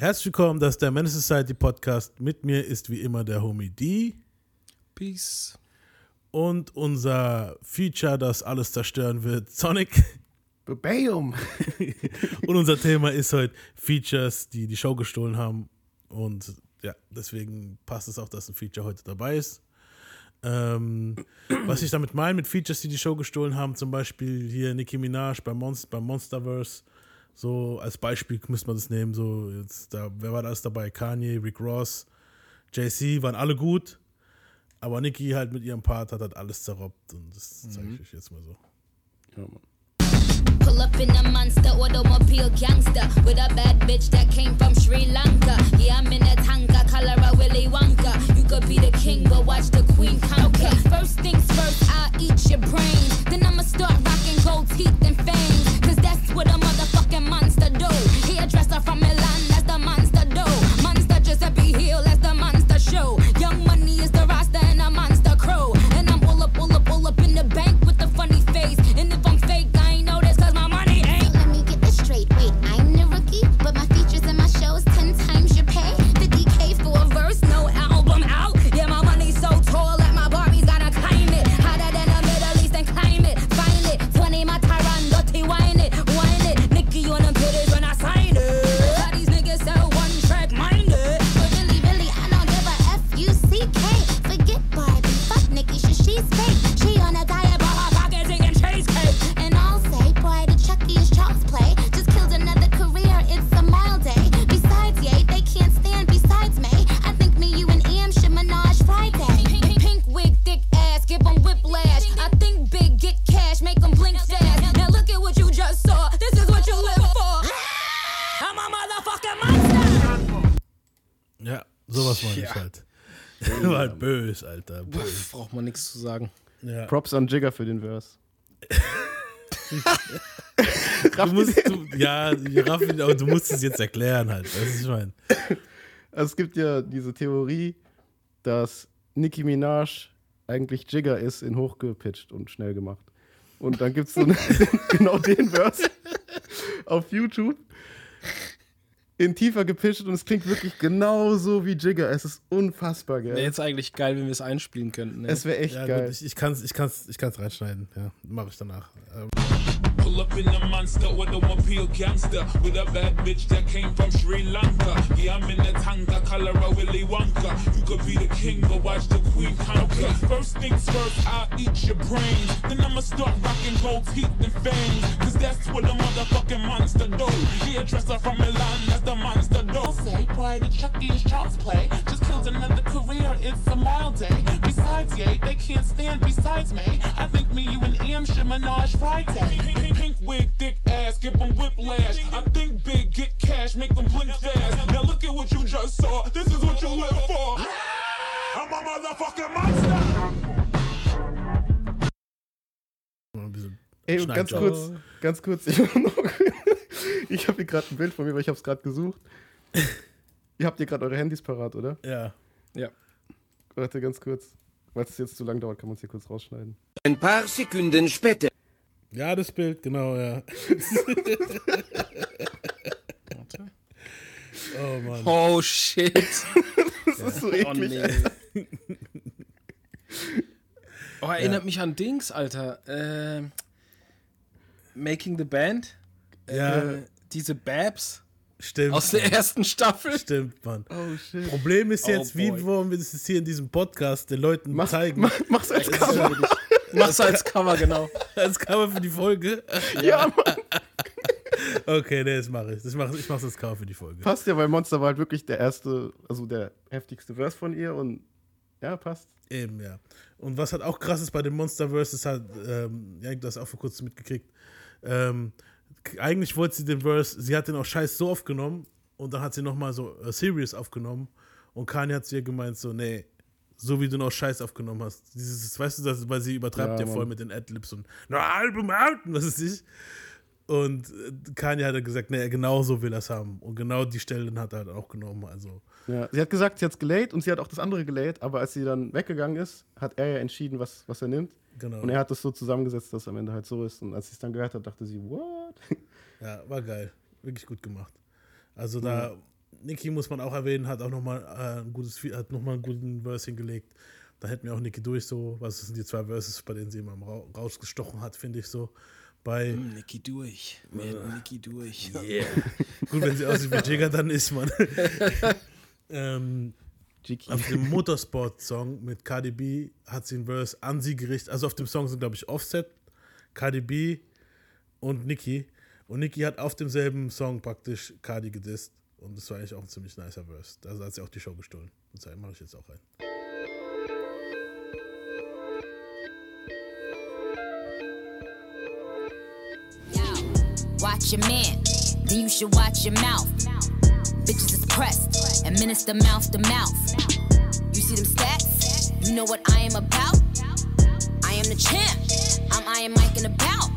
Herzlich willkommen, das ist der Menace Society Podcast. Mit mir ist wie immer der Homie D. Peace. Und unser Feature, das alles zerstören wird, Sonic. Bam. Und unser Thema ist heute Features, die die Show gestohlen haben. Und ja, deswegen passt es auch, dass ein Feature heute dabei ist. Ähm, was ich damit meine mit Features, die die Show gestohlen haben, zum Beispiel hier Nicki Minaj beim, Monst beim Monsterverse. So als Beispiel müsste man das nehmen. So jetzt da, wer war da alles dabei? Kanye, Rick Ross, JC waren alle gut, aber Nicki halt mit ihrem Part hat halt alles zerrobbt und das zeige ich euch jetzt mal so. Ja, Mann. Pull up in a monster automobile gangster with a bad bitch that came from Sri Lanka. Yeah, I'm in a tanga, color a Willy Wonka. You could be the king, but watch the queen conquer. Okay, first things first, I'll eat your brains. Then I'ma start rocking gold teeth and fangs. Cause that's what a motherfucking monster do. Hairdresser from Milan, that's the monster do. Monster Giuseppe Hill, meine ich Ja. halt. War halt böse, Alter. Böse. Braucht man nichts zu sagen. Ja. Props an Jigger für den Verse. Du musst, du, ja, Raffi, aber du musst es jetzt erklären halt. Das ist, ich meine. Also es gibt ja diese Theorie, dass Nicki Minaj eigentlich Jigger ist in hochgepitcht und schnell gemacht. Und dann gibt es so genau den Verse auf YouTube in tiefer gepitcht und es klingt wirklich genauso wie Jigger. Es ist unfassbar, gell? Wäre jetzt eigentlich geil, wenn wir es einspielen könnten. Ne? es wäre echt Ja, geil. gut, ich, ich kann es ich kann's, ich kann's reinschneiden. Ja, mache ich danach. Ähm, Pull up in a monster automobile gangster with a bad bitch that came from Sri Lanka. Yeah, I'm in a tanga, color a Willy Wonka. You could be the king, but watch the queen conquer. First things first, I'll eat your brains. Then I'ma start rocking gold teeth and fangs. Cause that's what a motherfucking monster do. Hairdresser from Milan, that's the monster do. Say, boy, the Chucky is child's play. Just killed another career, it's a mild day. Besides, yay, they can't stand besides me. I think me, you, and Em should menage Friday. Pink, pink, pink wig, thick ass, give 'em whiplash. I think big, get cash, make them blink fast. Now look at what you just saw. This is what you live for. I'm a motherfucking monster. mal ein bisschen Ey, ganz kurz, ganz kurz, ich noch, ich habe hier gerade ein Bild von mir, weil ich habe es gerade gesucht. Ihr habt hier gerade eure Handys parat, oder? Ja. Ja. Warte, ganz kurz. Weil es jetzt zu lang dauert, kann man es hier kurz rausschneiden. Ein paar Sekunden später. ja, das Bild, genau, ja. Warte. Oh Mann. Oh shit. Das ist so Oh eklig. nee. Oh, erinnert mich an Dings, Alter. Äh, Making the Band. Ja, Äh, diese Babs stimmt. aus der ersten Staffel. Stimmt, Mann. Oh shit. Problem ist Oh, jetzt, wie boy. wollen wir das jetzt hier in diesem Podcast den Leuten Mach, zeigen? mach, mach's als Cover. Mach's als Cover, genau. Als Cover für die Folge? Ja, Mann. Okay, nee, das mache ich. Das mach, ich mache das Cover für die Folge. Passt ja, weil Monster war halt wirklich der erste, also der heftigste Verse von ihr und ja, passt. Eben, ja. Und was halt auch krass ist bei dem Monsterverse, ist halt, ähm, ja, du hast auch vor kurzem mitgekriegt, ähm, eigentlich wollte sie den Verse, sie hat den auch scheiß so aufgenommen und dann hat sie nochmal so äh, Serious aufgenommen und Kanye hat zu ihr gemeint so, nee, so wie du noch Scheiß aufgenommen hast. Dieses, weißt du, das, weil sie übertreibt Ja, ja, voll mit den Adlibs und na, Album out und was ist ich. Und äh, Kanye hat dann gesagt, nee, genau so will er es haben. Und genau die Stellen hat er halt auch genommen. Also, Ja, sie hat gesagt, sie hat's gelayt und sie hat auch das andere gelayt, aber als sie dann weggegangen ist, hat er ja entschieden, was, was er nimmt. genau. Und er hat das so zusammengesetzt, dass es am Ende halt so ist. Und als sie es dann gehört hat, dachte sie, what? Ja, war geil. Wirklich gut gemacht. Also da, Nicki muss man auch erwähnen, hat auch nochmal äh, ein gutes, hat noch mal einen guten Verse hingelegt. Da hätten wir auch Nicki durch so. Was sind die zwei Verses, bei denen sie immer ra rausgestochen hat, finde ich so. Bei, Hm, Niki durch. Mehr Niki durch. gut, wenn sie aussieht wie Jigger, dann ist man. ähm, auf dem Motorsport-Song mit Cardi B hat sie einen Verse an sie gerichtet. Also auf dem Song sind, glaube ich, Offset, Cardi B und Nicki. Und Nicki hat auf demselben Song praktisch Cardi gedisst. Und das war eigentlich auch ein ziemlich nicer Verse. Also hat sie auch die Show gestohlen. Und das mache ich jetzt auch rein. Watch your man, then you should watch your mouth. Bitches is pressed, administer mouth to mouth. You see them stats? You know what I am about? I am the champ. I'm Iron Mike and about.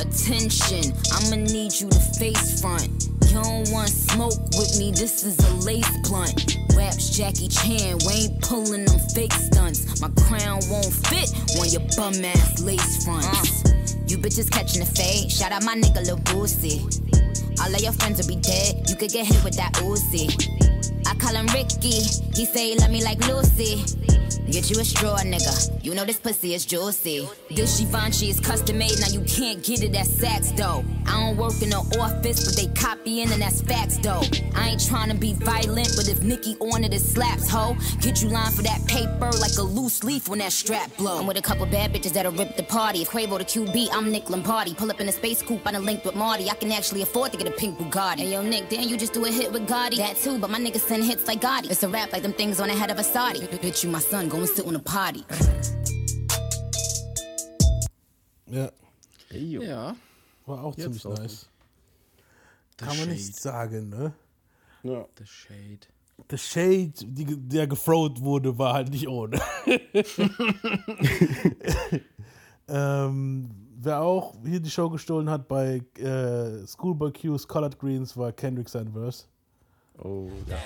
Attention, I'ma need you to face front. You don't want smoke with me, this is a lace blunt. Raps Jackie Chan, we ain't pulling them fake stunts. My crown won't fit on your bum ass lace fronts. Uh. You bitches catching the fade, shout out my nigga Lil Boosie. All of your friends will be dead, you could get hit with that Uzi. I call him Ricky, he say he love me like Lucy. Get you a straw, nigga. You know this pussy is juicy. This Givenchy is custom made, now you can't get it at Saks, though. I don't work in the office, but they copying and that's facts, though. I ain't trying to be violent, but if Nikki on it, it slaps, ho. Get you lined for that paper like a loose leaf when that strap blow. I'm with a couple bad bitches that'll rip the party. If Quavo the QB, I'm Nick Lombardi. Pull up in a space coupe, I done linked with Marty. I can actually afford to get a pink Bugatti. Hey, yo, Nick, then you just do a hit with Gotti. That too, but my niggas send hits like Gotti. It's a rap like them things on the head of a Saudi. Bitch, you my son, go and sit on a potty. Ja, Hey. Ja. war auch Jetzt ziemlich auch nice. The Kann man Shade. nicht sagen, ne? Ja. The Shade. Der Shade, die, der gefrowt wurde, war halt nicht ohne. ähm, wer auch hier die Show gestohlen hat bei äh, Schoolboy Q's Colored Greens war Kendrick sein Verse. Oh, ja.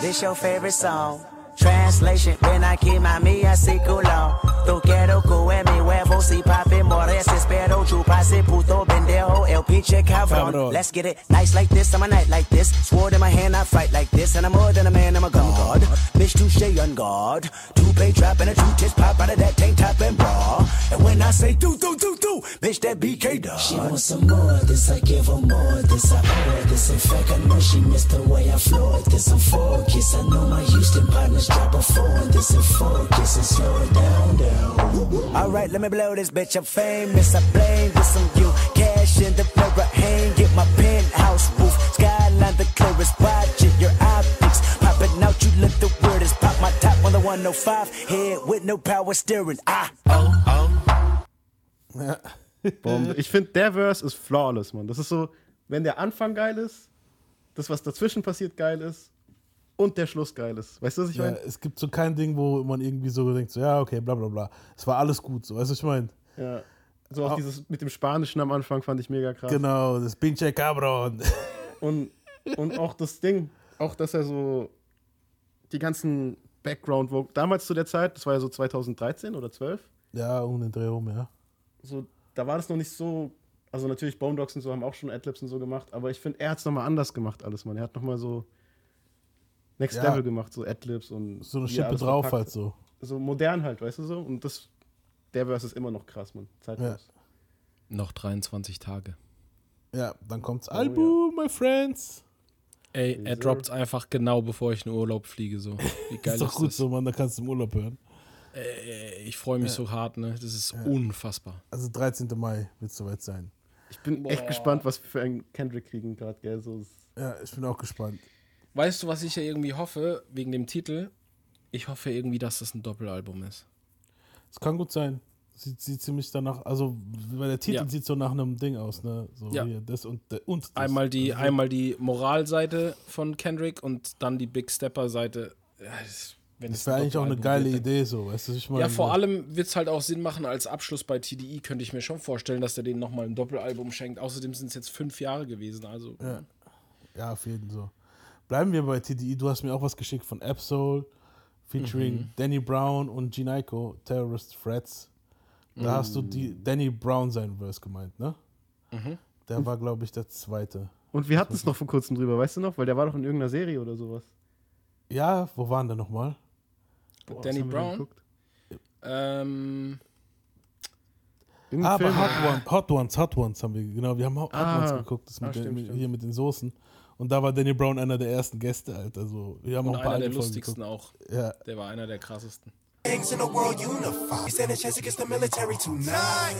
This your favorite song. Translation, when I keep my me así culo. Tu quiero que mi huevo si papi mores espero chupase puto pendejo el pinche cabrón. Cabrón. Let's get it nice like this, I'm a night like this. Sword in my hand, I fight like this, and I'm more than a man, I'm a gun god. Bitch, touche on guard. Two play trap and a two tits pop out of that tank top and bra. And when I say do do do do, bitch, that BK dog. She wants some more, this I give her more, this I owe her. This in fact I know she missed the way I floor it. This a focus, I know my Houston partners drop a four. This a focus and slow it down down. Alright, let me blow this bitch. I'm famous. I blame this on you. Cash in the mirror, hang get my penthouse roof. Skyline the clearest. Watch it, your optics popping out. You look the weirdest. Pop my top on the 105. Head with no power steering. Ah, oh, oh. Bombe. Ich finde, der Verse ist flawless, Mann. Das ist so, wenn der Anfang geil ist, das, was dazwischen passiert, geil ist und der Schluss geil ist. Weißt du, was ich Ja, meine? es gibt so kein Ding, wo man irgendwie so denkt, so, ja, okay, bla bla bla. Es war alles gut, so, weißt du, was ich meine? Ja. So auch Au- dieses mit dem Spanischen am Anfang fand ich mega krass. Genau, das Pinche Cabron. Und, und auch das Ding, auch dass er so die ganzen Background, wo damals zu der Zeit, das war ja so 2013 oder 12, ja, um den Dreh rum, ja. so, da war das noch nicht so, also natürlich Bone Dogs und so haben auch schon Adlibs und so gemacht, aber ich finde, er hat es nochmal anders gemacht alles, man. Er hat nochmal so Next Ja. Level gemacht, so Adlibs und So eine Schippe drauf verpackt. halt so. So modern halt, weißt du so? Und das, der Verse ist immer noch krass, man. Zeitlos. Noch 23 Tage. Ja, dann Oh, kommt's Album, my friends. Ey, er droppt einfach genau bevor ich in Urlaub fliege. So. Wie geil ist ist, doch gut das? so, Mann, da kannst du im Urlaub hören. Ey, ich freue mich so hart, ne? Das ist unfassbar. Also 13. Mai wird es soweit sein. Ich bin echt gespannt, was wir für einen Kendrick kriegen gerade, gell? So, ist- Ja, ich bin auch gespannt. Weißt du, was ich ja irgendwie hoffe, wegen dem Titel? Ich hoffe irgendwie, dass das ein Doppelalbum ist. Es kann gut sein. Sieht, sieht ziemlich danach, also weil der Titel Ja. sieht so nach einem Ding aus, ne? So Ja. hier, das und, und das. Einmal die, Also, einmal die Moralseite von Kendrick und dann die Big Stepper-Seite. Ja, das- Das wäre eigentlich auch eine geile wird, Idee, so, weißt du, ich meine? Ja, vor allem wird es halt auch Sinn machen, als Abschluss bei TDI könnte ich mir schon vorstellen, dass er denen nochmal ein Doppelalbum schenkt. Außerdem sind es jetzt fünf Jahre gewesen, also. Ja. Ja, auf jeden Fall. Bleiben wir bei TDI. Du hast mir auch was geschickt von Absol, featuring Mhm. Danny Brown und Ginaiko, Terrorist Threats. Da hast du die Danny Brown seinen Verse gemeint, ne? Mhm. Der war, glaube ich, der zweite. Und wir hatten es noch vor kurzem drüber, weißt du noch? Weil der war doch in irgendeiner Serie oder sowas. Ja, wo waren der nochmal? Danny Brown? geguckt? Ähm, Irgendein Aber Film- Hot, One, Hot Ones, Hot Ones haben wir, genau, wir haben Hot Ah. Ones geguckt, das mit Ah, den, stimmt, mit, stimmt. hier mit den Soßen. Und da war Danny Brown einer der ersten Gäste, Alter. Also, wir haben und auch ein paar einer der Folgen lustigsten auch. geguckt. Ja, Der war einer der krassesten. Things in the world unify. We stand a chance against the military tonight.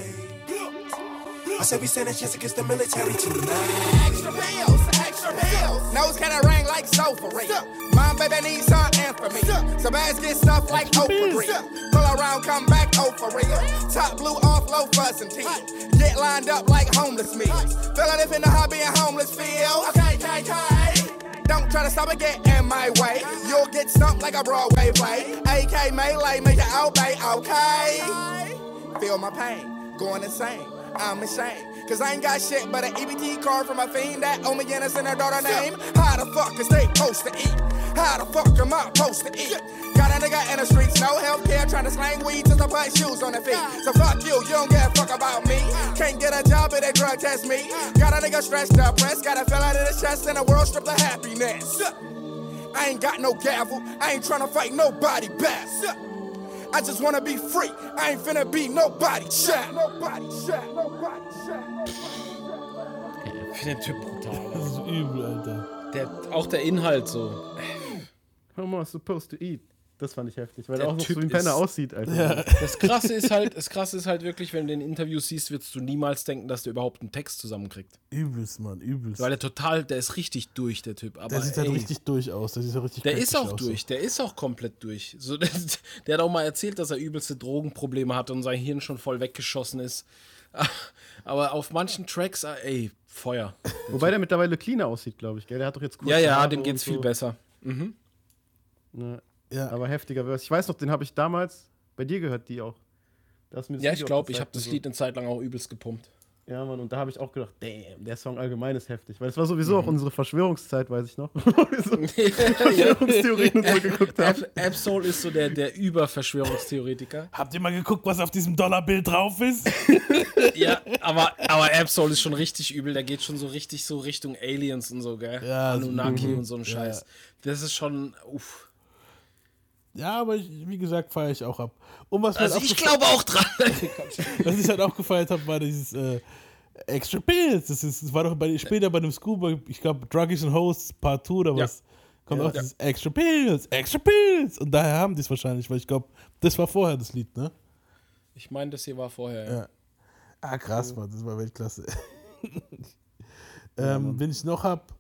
I said we stand a chance against the military tonight. Extra extra pills. Nose kinda ring like so for real. Mom, baby, need some infamy. Some ass get stuff like Oprah Green. Pull around, come back, oh for real. Top blue off, low and teeth. Get lined up like homeless me. Feeling if in the hobby and homeless feel. Okay, okay, okay. Don't try to stop and get in my way. You'll get stumped like a Broadway play. AK melee, make it obey, okay? Feel my pain, going insane. I'm ashamed. Cause I ain't got shit but an EBT card from a fiend that owe me innocent her daughter name. How the fuck is they supposed to eat? How the fuck am I supposed to eat? Got a nigga in the streets, no health care, trying to slang weed just to put shoes on their feet. So fuck you, you don't give a fuck about me. Can't get a job if they drug test me. Got a nigga stressed up, pressed, got a feel out of his chest in a world stripped of happiness. I ain't got no gavel, I ain't tryna fight nobody back. I just wanna be free. I ain't finna be nobody chat. Nobody chat. Nobody chat. Ich finde den Typ brutal. das Also. ist übel, Alter. Der, auch der Inhalt so. How am I supposed to eat? Das fand ich heftig, weil Der er auch noch Typ so wie ein Penner aussieht, Alter. Das Krasse ist halt, das Krasse ist halt wirklich, wenn du den Interviews siehst, wirst du niemals denken, dass der überhaupt einen Text zusammenkriegt. Übelst, Mann, übelst. Weil er total, der ist richtig durch, der Typ. Aber der sieht halt ey, richtig durch aus. Der sieht halt richtig Der ist auch aus, durch, der ist auch komplett durch. So, der, der hat auch mal erzählt, dass er übelste Drogenprobleme hatte und sein Hirn schon voll weggeschossen ist. Aber auf manchen Tracks, äh, ey, Feuer. Wobei der mittlerweile cleaner aussieht, glaube ich, gell? Der hat doch jetzt kurze Ja, ja, Haare dem geht's so. viel besser. Ne, Ja. aber heftiger Verse. Ich weiß noch, den habe ich damals bei dir gehört, die auch. Ja, ich glaube, ich habe das so. Lied eine Zeit lang auch übelst gepumpt. Ja, Mann, und da habe ich auch gedacht, damn, der Song allgemein ist heftig. Weil es war sowieso Mhm. auch unsere Verschwörungszeit, weiß ich noch. Wo wir so Verschwörungstheorien und so geguckt haben. Ab- Absol ist so der, der Überverschwörungstheoretiker. Habt ihr mal geguckt, was auf diesem Dollarbild drauf ist? ja, aber, aber Absol ist schon richtig übel. Der geht schon so richtig so Richtung Aliens und so, gell? Ja, so- Anunnaki mhm. und so ein Ja. Scheiß. Das ist schon, uff. ja, aber ich, wie gesagt, feiere ich auch ab. Und was Also halt ich glaube auch dran. Was ich halt auch gefeiert habe, war dieses äh, Extra Pills. Das, ist, das war doch bei, später bei einem Scuba, ich glaube, Druggies and Hosts Part 2 oder Ja. was. Kommt auch dieses Extra Pills, Extra Pills. Und daher haben die es wahrscheinlich, weil ich glaube, das war vorher das Lied, ne? Ich meine, das hier war vorher. Ja. Ja. Ah, krass, Mann, das war Weltklasse. ähm, wen ich noch hab,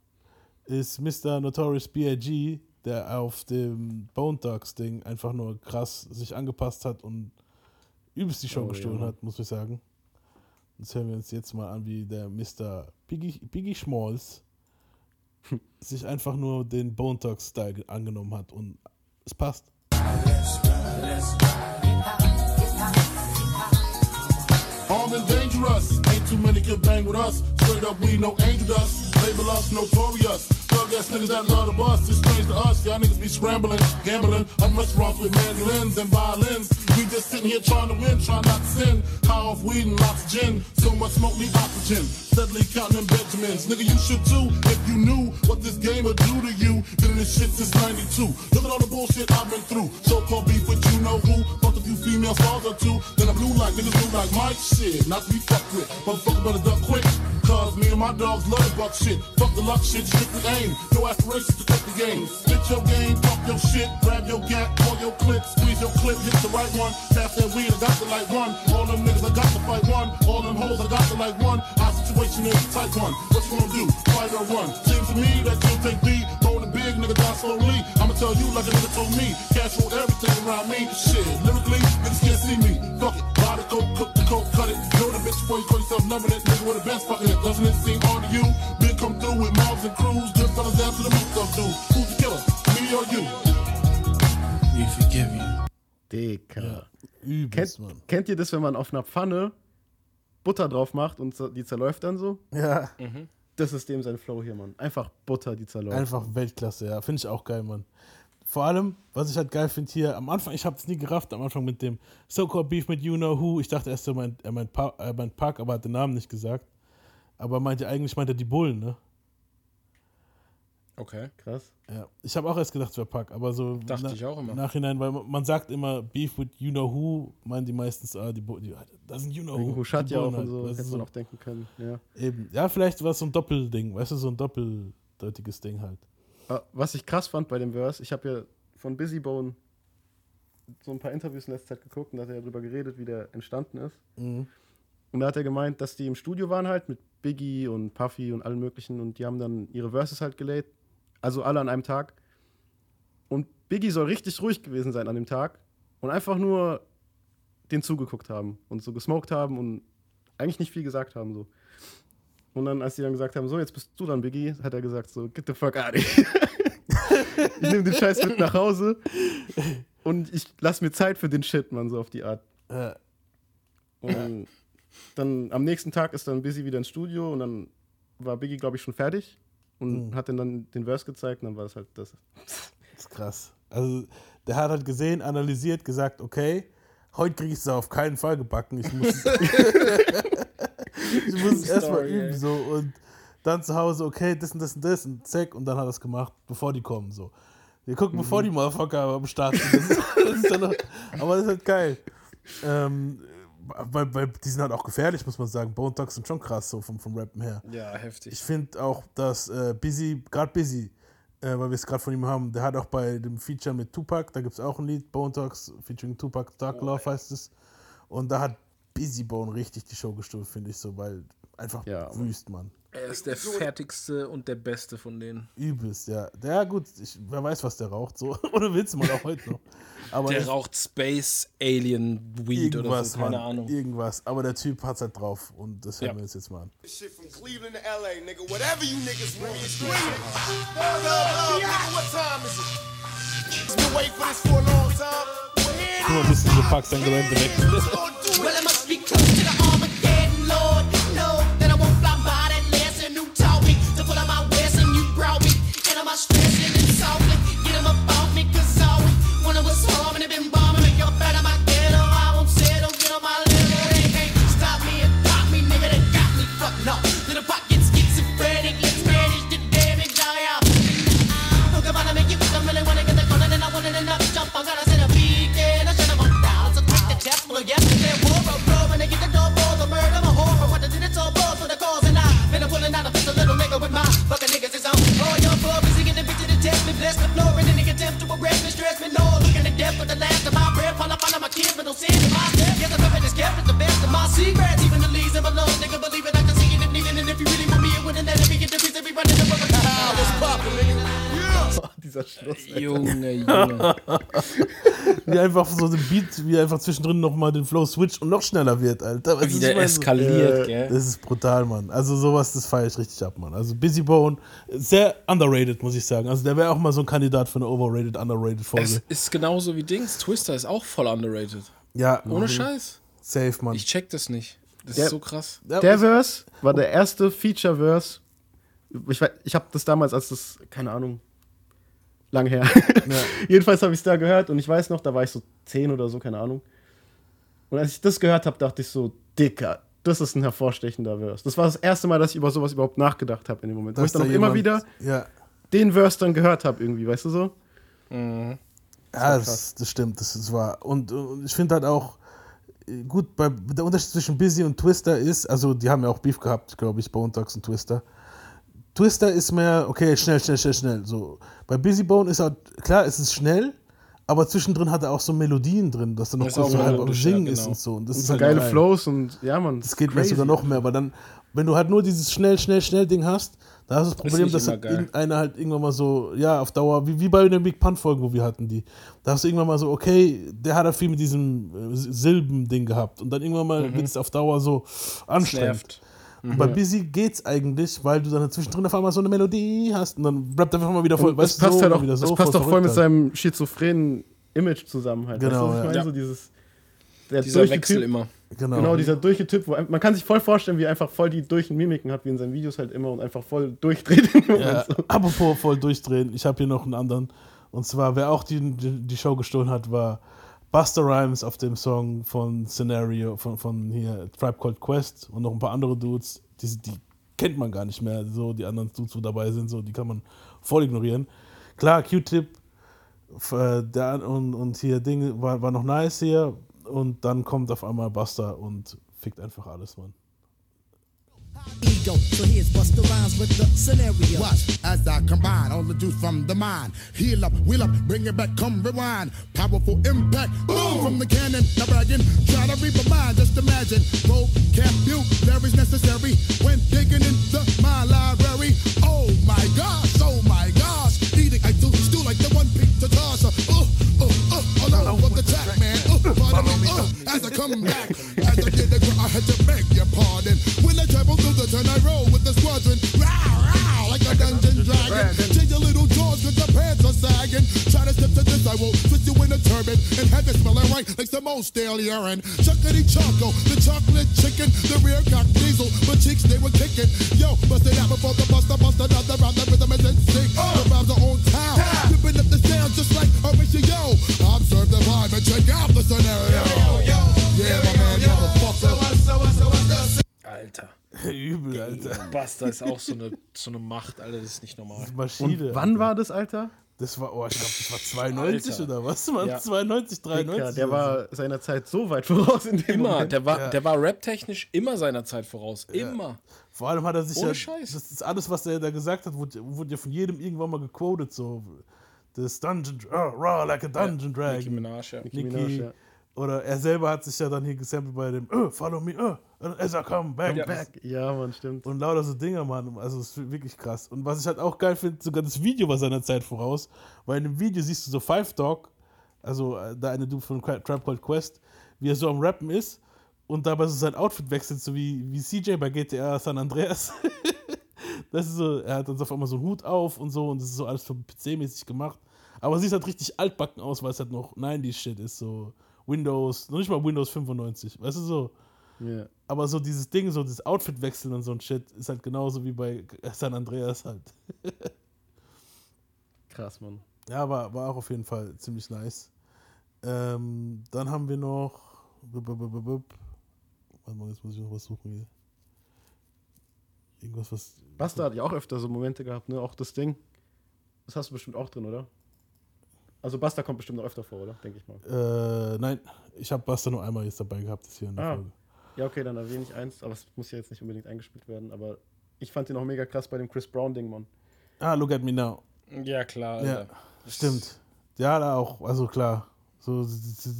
ist Mr. Notorious B.I.G., der auf dem Bone Dogs Ding einfach nur krass sich angepasst hat und übelst die Show Oh, gestohlen ja. hat, muss ich sagen. Das hören wir uns jetzt mal an, wie der Mr. Biggie, Biggie Schmalls sich einfach nur den Bone Dogs Style angenommen hat und es passt. Armed and dangerous. Ain't too many can bang with us. Straight up, we no angel dust. Label us notorious. Thug ass niggas that love the bus. It's strange to us. Y'all niggas be scrambling, gambling. I'm restaurants with mandolins and violins. We just sitting here trying to win, trying not to sin. High off weed and lots of gin. So much smoke, need oxygen. Steadily counting Benjamins. Nigga, you should too. If you knew what this game would do to you. Been in this shit since 92. Look at all the bullshit I've been through. So-called beef with you know who. Fuck a few female stars or two. Then I blew like niggas blue like Mike shit. Not to be fucked with. Motherfucker better duck quick. Cause me and my dogs love the buck shit. Fuck the luck shit, strictly aim. No aspirations to cut the game. Spit your game, talk your shit, grab your gap, call your clip, squeeze your clip, hit the right one. Pass that weed, I got to like one. All them niggas, I got to fight one. All them hoes, I got to like one. Our situation is tight one. What you gonna do? Fight or run? Seems to me that you'll take B. Rolling big, nigga, die slowly. I'ma tell you like a nigga told me. Cash roll everything around me. Shit, lyrically, niggas can't see me. Fuck it, buy the coke, cook the coke, cut it. Know the bitch before you call yourself loving it. Nigga with a best fucking it. Doesn't it seem hard to you? Big come through with mobs and crews. Good fellas down to the moot stuff, dude. Who's the killer? Me or you? We forgive you. Dicker. Übelst, Kennt, kennt ihr das, wenn man auf einer Pfanne Butter drauf macht und die zerläuft dann so? Ja. Das ist dem sein Flow hier, Mann. Einfach Butter, die zerläuft. Einfach Weltklasse, ja. Finde ich auch geil, Mann. Vor allem, was ich halt geil finde hier, am Anfang, ich habe es nie gerafft, am Anfang mit dem So-Called Beef mit You Know Who. Ich dachte erst, er meint, er meint, pa er meint Park, aber hat den Namen nicht gesagt. Aber er meinte, eigentlich meint er die Bullen, ne? Okay. Krass. Ja. Ich habe auch erst gedacht, es wäre Pack, aber so Dachte ich auch immer. im Nachhinein, weil man sagt immer Beef with You Know Who, meinen die meistens, ah, die, die das sind You Know Who. Hushat die ja auch Bullen und so, halt, hätte du, man auch denken können. Ja. Eben. Ja, vielleicht war es so ein Doppelding, weißt du, so ein doppeldeutiges Ding halt. Ah, Was ich krass fand bei dem Verse, ich habe ja von Busybone so ein paar Interviews in letzter Zeit geguckt und da hat er darüber geredet, wie der entstanden ist. Mhm. Und da hat er gemeint, dass die im Studio waren halt mit Biggie und Puffy und allen möglichen und die haben dann ihre Verses halt gelayt. Also alle an einem Tag. Und Biggie soll richtig ruhig gewesen sein an dem Tag und einfach nur den zugeguckt haben und so gesmoked haben und eigentlich nicht viel gesagt haben so. Und dann, als die dann gesagt haben, so, jetzt bist du dann, Biggie, hat er gesagt, so, get the fuck out of here. ich nehme den Scheiß mit nach Hause und ich lass mir Zeit für den Shit, Mann, so auf die Art. Und dann am nächsten Tag ist dann Busy wieder ins Studio und dann war Biggie, glaube ich, schon fertig und hat dann, dann den Verse gezeigt und dann war es halt das. Das ist krass. Also, der hat halt gesehen, analysiert, gesagt, okay, heute kriege ich es auf keinen Fall gebacken. Ich muss, ich muss es erstmal üben. ey. So. Und dann zu Hause, okay, das und das und das und zack. Und dann hat er es gemacht, bevor die kommen. So. Wir gucken, bevor die Motherfucker am Start sind. Das ist, das ist noch, aber das ist halt geil. Ähm, weil, weil die sind halt auch gefährlich, muss man sagen. Bone Talks sind schon krass, so vom, vom Rappen her. Ja, heftig. Ich finde auch, dass äh, Busy, gerade Busy, äh, weil wir es gerade von ihm haben, der hat auch bei dem Feature mit Tupac, da gibt es auch ein Lied, Bone Talks, featuring Tupac, Dark Love heißt es. Und da hat Busy Bone richtig die Show gestohlen, finde ich so, weil einfach Ja, wüst, Mann. Er ist der fertigste und der beste von denen. Übelst, ja. Der, gut, ich, wer weiß, was der raucht, so. Oder willst du mal auch heute noch. Aber Der das- raucht Space Alien Weed oder so, keine Mann, Ahnung. Irgendwas. Aber der Typ hat's halt drauf und das hören Ja. wir uns jetzt mal an. Shit from Cleveland to LA, nigga. Whatever you niggas want, it's screaming. Love, love, nigga, what time is it? Been waiting for this for a long time. Well, here Guck mal, bisschen so Pack sein Gelände weg. Well, it must be close einfach so ein Beat, wie einfach zwischendrin nochmal den Flow switcht und noch schneller wird, Alter. Weißt Wie der eskaliert, Äh, gell? Das ist brutal, Mann. Also sowas, das feiere ich richtig ab, Mann. Also Busy Bone, sehr underrated, muss ich sagen. Also der wäre auch mal so ein Kandidat für eine overrated, underrated Es Folge. ist genauso wie Dings. Twister ist auch voll underrated. Ja, Ohne mhm. Scheiß. Safe, Mann. Ich check das nicht. Das Der- ist so krass. Der Verse war der erste Feature-Verse. Ich, ich habe das damals, als das, keine Ahnung, lang her. Jedenfalls habe ich es da gehört und ich weiß noch, da war ich so 10 oder so, keine Ahnung. Und als ich das gehört habe, dachte ich so, Dicker, das ist ein hervorstechender Verse. Das war das erste Mal, dass ich über sowas überhaupt nachgedacht habe in dem Moment. Wo dass ich dann da auch immer wieder Ja, den Verse dann gehört habe, irgendwie, weißt du so? ja das, das stimmt, das ist wahr. Und, und ich finde halt auch, äh, gut, bei, der Unterschied zwischen Busy und Twister ist, also die haben ja auch Beef gehabt, glaube ich, Bone Talks und Twister. Twister ist mehr, okay, schnell, schnell, schnell, schnell. So. Bei Busy Bone ist halt, klar, es ist schnell, aber zwischendrin hat er auch so Melodien drin, dass er noch Ist kurz auch so halb am melodisch, ja, Singen ist genau. und so. Und das Und ist so halt geile geil. Flows und ja, man. Das geht vielleicht sogar noch mehr, aber dann, wenn du halt nur dieses schnell, schnell, schnell Ding hast, da hast du das Problem, dass halt irgendeiner halt irgendwann mal so, ja, auf Dauer, wie, wie bei den Big Pun-Folgen, wo wir hatten die, da hast du irgendwann mal so, okay, der hat halt viel mit diesem äh, Silben-Ding gehabt und dann irgendwann mal Mhm. wird es auf Dauer so anstrengend. Und bei Busy geht's eigentlich, weil du dann zwischendrin auf einmal so eine Melodie hast und dann rappt er einfach mal wieder voll, das passt so, halt auch, wieder so, das passt auch voll mit halt. seinem schizophrenen Image zusammen halt. Genau, weißt du, ich meine? Ja. So dieses, der Dieser durche Wechsel Typ, immer. Genau. Genau, dieser durche Typ, wo man kann sich voll vorstellen, wie er einfach voll die durchen Mimiken hat, wie in seinen Videos halt immer und einfach voll durchdreht. Ja, so. apropos voll durchdrehen, ich habe hier noch einen anderen. Und zwar, wer auch die, die, die Show gestohlen hat, war Buster Rhymes auf dem Song von Scenario, von, von hier Tribe Called Quest und noch ein paar andere Dudes. Die, die kennt man gar nicht mehr. So, die anderen Dudes, wo dabei sind, so, die kann man voll ignorieren. Klar, Q-Tip äh, und, und hier Ding war, war noch nice hier. Und dann kommt auf einmal Buster und fickt einfach alles, Mann. Ego. So here's Busta Rhymes with the scenario. Watch as I combine all the juice from the mind. Heal up, wheel up, bring it back, come rewind. Powerful impact, boom from the cannon. Now bragging, try to read my mind. Just imagine, vocabulary's necessary when digging into my library. Oh my gosh, oh my gosh, eating I do stew like the one pizza tosser. Uh, uh, uh, all over the track, man. Uh, pardon me, uh, as I come back, as I did the travel through the turn, I roll with the squadron. Row, row, like a dungeon dragon. Change your little jaws cause your pants are sagging. Try to step to this, I will twist you in a turban and have it smelling right like some old stale urine. Chuckity choco, the chocolate chicken, the rear cock diesel, but cheeks they were kicking. Yo, bust it out before the buster, bust another round, the rhythm is in sync. The rhymes are on town, ripping up the sound just like Horatio. Observe the vibe and check out the scenario. Yeah, my man, motherfucker. Alter. Übel, Alter. Buster ist auch so eine, so eine Macht, Alter, das ist nicht normal. Maschine. Und wann Alter. war das, Alter? Das war, oh, ich glaube, das war 92 Alter. oder was, Mann? Ja. 92, 93. Ja, der war seiner Zeit so weit voraus in dem Immer, Moment. der war, Ja. der war rap-technisch immer seiner Zeit voraus. Immer. Vor allem hat er sich Ohne ja, Scheiß. das ist alles, was er da gesagt hat, wurde, wurde ja von jedem irgendwann mal gequotet, so das Dungeon, oh, raw like a Dungeon Dragon. Nicki Minaj, ja. Nicki, Minaj, ja. Oder er selber hat sich ja dann hier gesampelt bei dem, oh, follow me, oh, as I come back, Ja. back. Ja, man, stimmt. Und lauter so Dinger, Mann. Also, es ist wirklich krass. Und was ich halt auch geil finde, sogar das Video war seiner Zeit voraus, weil in dem Video siehst du so Five Dog, also äh, da eine Dude von Trap Called Quest, wie er so am Rappen ist und dabei so sein Outfit wechselt, so wie, wie CJ bei GTA San Andreas. das ist so, er hat dann so auf einmal so einen Hut auf und so und das ist so alles für PC-mäßig gemacht. Aber sieht halt richtig altbacken aus, weil es halt noch 90s-Shit ist, so Windows, noch nicht mal Windows 95, weißt du so. Aber so dieses Ding, so das Outfit wechseln und so ein Shit, ist halt genauso wie bei San Andreas halt. Krass, Mann. Ja, war, war auch auf jeden Fall ziemlich nice. Ähm, dann haben wir noch. Warte mal, jetzt muss ich noch was suchen hier. Irgendwas, was. Basta hat ja auch öfter so Momente gehabt, ne? Auch das Ding. Das hast du bestimmt auch drin, oder? Also Basta kommt bestimmt noch öfter vor, oder? Denke ich mal. Äh, nein, ich habe Basta nur einmal jetzt dabei gehabt, das hier in der Ah. Folge. Ja, okay, dann erwähne ich eins, aber es muss ja jetzt nicht unbedingt eingespielt werden. Aber ich fand ihn auch mega krass bei dem Chris Brown-Ding, Mann. Ah, look at me now. Ja, klar, Ja, Alter. stimmt. Ja, da auch, also klar. So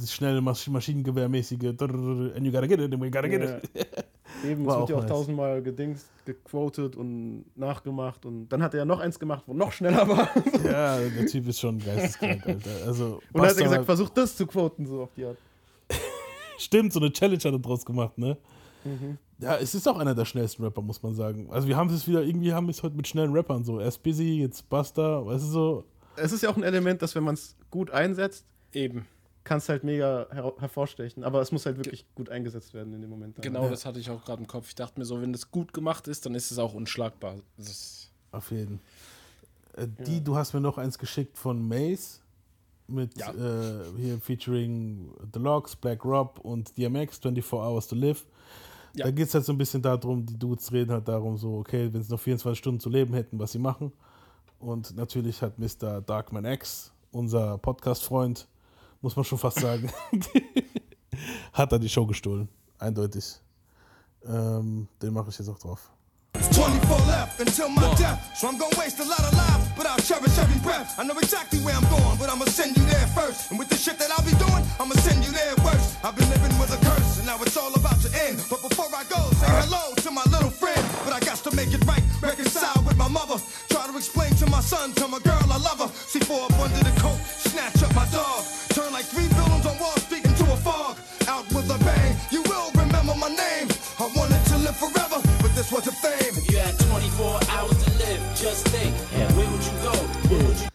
schnelle Masch Maschinengewehrmäßige. And you gotta get it, and we gotta get Ja. it. Eben, War es wird ja auch nice. tausendmal gedingst, gequotet und nachgemacht. Und dann hat er ja noch eins gemacht, wo noch schneller war. Ja, der Typ ist schon geisteskrank, Alter. Also, Und dann hat er gesagt, hat- versuch das zu quoten, so auf die Art. Stimmt, so eine Challenge hat er draus gemacht, ne? Mhm. Ja, es ist auch einer der schnellsten Rapper, muss man sagen. Also wir haben es wieder, irgendwie haben wir es heute mit schnellen Rappern so. Erst Busy, jetzt Buster, weißt du so. Es ist ja auch ein Element, dass wenn man es gut einsetzt, Eben. kann es halt mega her hervorstechen. Aber es muss halt wirklich gut eingesetzt werden in dem Moment. dann. Genau, Ja. das hatte ich auch gerade im Kopf. Ich dachte mir so, wenn das gut gemacht ist, dann ist es auch unschlagbar. Das ist Auf jeden. Äh, die, du hast mir noch eins geschickt von Mace mit Ja. äh, hier featuring The Logs, Black Rob und DMX, 24 Hours to Live. Ja. Da geht es halt so ein bisschen darum, die Dudes reden halt darum, so, okay, wenn sie noch 24 Stunden zu leben hätten, was sie machen. Und natürlich hat Mr. Darkman X, unser Podcast-Freund, muss man schon fast sagen, hat er die Show gestohlen. Eindeutig. Ähm, den mache ich jetzt auch drauf. 24 left until my death. So I'm gonna waste a lot of lives, but I'll cherish every breath. I know exactly where I'm going, but I'ma send you there first. And with the shit that I'll be doing, I'ma send you there worse. I've been living with a curse, and now it's all about to end. But before I go, say hello to my little friend. But I got to make it right, reconcile with my mother. Try to explain to my son, to my girl I love her. See four up under the coat, snatch up my dog. Turn like three villains on Wall this wasn't fame. You had 24 hours to live. Just think, where would you go? Where would you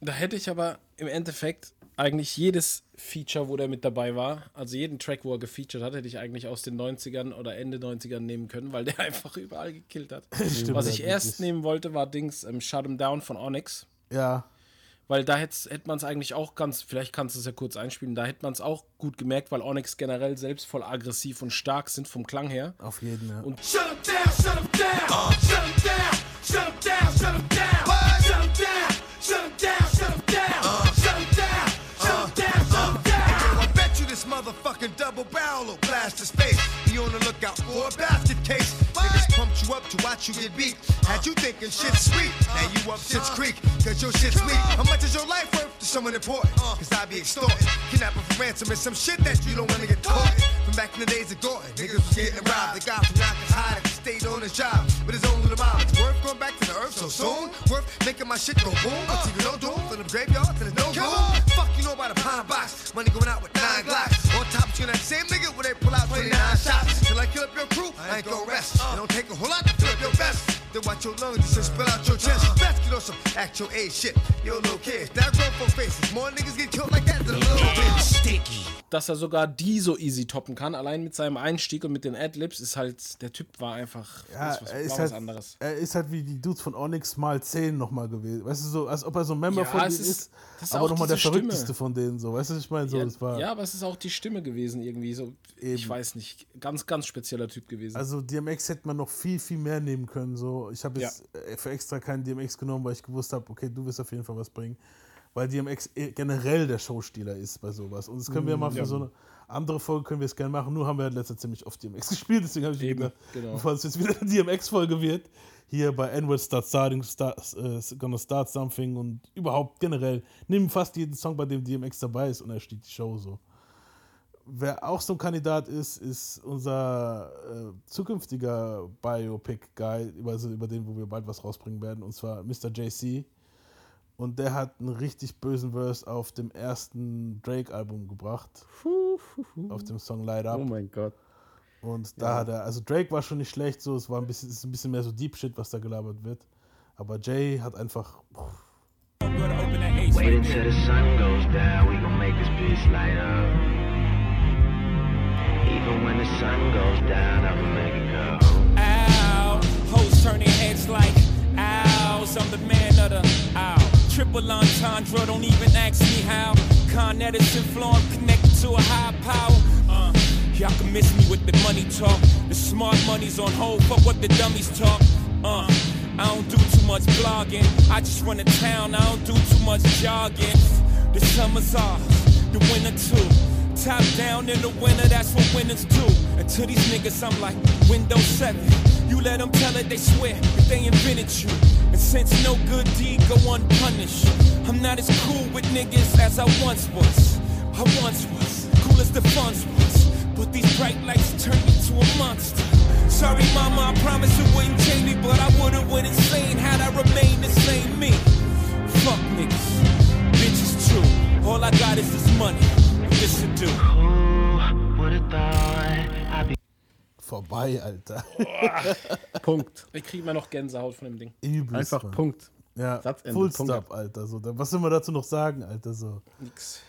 Da hätte ich aber im Endeffekt eigentlich jedes Feature, wo der mit dabei war, also jeden Track, wo er gefeatured hat, hätte ich eigentlich aus den 90ern oder Ende 90ern nehmen können, weil der einfach überall gekillt hat. Stimmt, Was ich erst wirklich. nehmen wollte, war Dings ähm, Shut 'em Down von Onyx. Ja. Weil da hätte hätt man es eigentlich auch ganz, vielleicht kannst du es ja kurz einspielen, da hätte man es auch gut gemerkt, weil Onyx generell selbst voll aggressiv und stark sind vom Klang her. Auf jeden, ja. Und Shut him down, shut him down. Shut him down, shut him down, shut him down. Motherfucking double barrel blast his face. Be on the lookout for a basket case. Niggas pumped you up to watch you get beat. Had you thinking shit's sweet. Now you up shit's creek, cause your shit's weak. How much is your life worth to someone important? Cause I be extorting. Kidnapping for ransom is some shit that you don't wanna get caught. From back in the days of Gordon, niggas was getting robbed. The guy from Yonkers high that stayed on his job with his own little. It's worth going back to the earth so soon. Worth making my shit go boom. But you no doom from the graveyard to the no room. Fuck you know about a pine box. Money going out with. On top of you, that same nigga where they pull out 29 shots. Till I kill up your crew, I ain't gon' rest. It don't take a whole lot to fill up your vest. Then watch your lungs just spill out your chest. Best get on some actual A shit. Yo, little kids, that grown for faces. More niggas get killed like that than a little bitch. Sticky. Dass er sogar die so easy toppen kann, allein mit seinem Einstieg und mit den Adlibs, ist halt, der Typ war einfach Ja, was, ist, halt, anderes. er ist halt wie die Dudes von Onyx mal 10 nochmal gewesen. Weißt du, so, als ob er so ein Member Ja, von denen ist, ist- das ist aber auch nochmal der Stimme. verrückteste von denen. So. Weißt du, was ich meine? So, ja, das war, ja, aber es ist auch die Stimme gewesen, irgendwie so. Ich weiß nicht, ganz, ganz spezieller Typ gewesen. Also DMX hätte man noch viel, viel mehr nehmen können. So. Ich habe Ja. jetzt äh, für extra keinen DMX genommen, weil ich gewusst habe, okay, du wirst auf jeden Fall was bringen. Weil DMX eh generell der Showstealer ist bei sowas. Und das können wir mal für ja. so eine andere Folge können wir es gerne machen. Nur haben wir halt letzter ziemlich oft DMX gespielt. Deswegen habe ich Eben, gedacht, genau. bevor es jetzt wieder eine DMX-Folge wird, hier bei N-Word Start Starting, Start, äh, Gonna Start Something und überhaupt generell, nimm fast jeden Song, bei dem DMX dabei ist und er steht die Show so. Wer auch so ein Kandidat ist, ist unser äh, zukünftiger Biopic-Guy, über, so- über den, wo wir bald was rausbringen werden, und zwar Mr. JC. Und der hat einen richtig bösen Verse auf dem ersten Drake-Album gebracht. Auf dem Song Light Up. Oh mein Gott. Und da Ja. hat er, also Drake war schon nicht schlecht, so, es war ein bisschen, es ist ein bisschen mehr so Deep Shit, was da gelabert wird. Aber Jay hat einfach. Wait until the sun goes down, we gon' make this bitch light up. Even when the sun goes down, I'ma make it go. Ow, hoes turn their heads like owls. I'm the man of the. Triple entendre, don't even ask me how. Con Edison flow, connected to a high power. Uh, y'all can miss me with the money talk. The smart money's on hold, fuck what the dummies talk. Uh, I don't do too much blogging. I just run a town, I don't do too much jogging. The summer's off, the winter too. Top down in the winter, that's what winners do. And to these niggas, I'm like Windows 7. You let them tell it, they swear that they invented you. And since no good deed go unpunished, I'm not as cool with niggas as I once was. I once was, cool as the funds was. But these bright lights turned me to a monster. Sorry, mama, I promise it wouldn't change me, but I would've went insane had I remained the same me. Fuck niggas, bitches too. All I got is this money, this to do. Vorbei, Alter. Punkt. Ich kriege immer noch Gänsehaut von dem Ding. Übelst, Einfach Mann. Punkt. Ja, Satzende, Full Punkt. Stop, Alter. So, was soll man dazu noch sagen, Alter? So. Nix.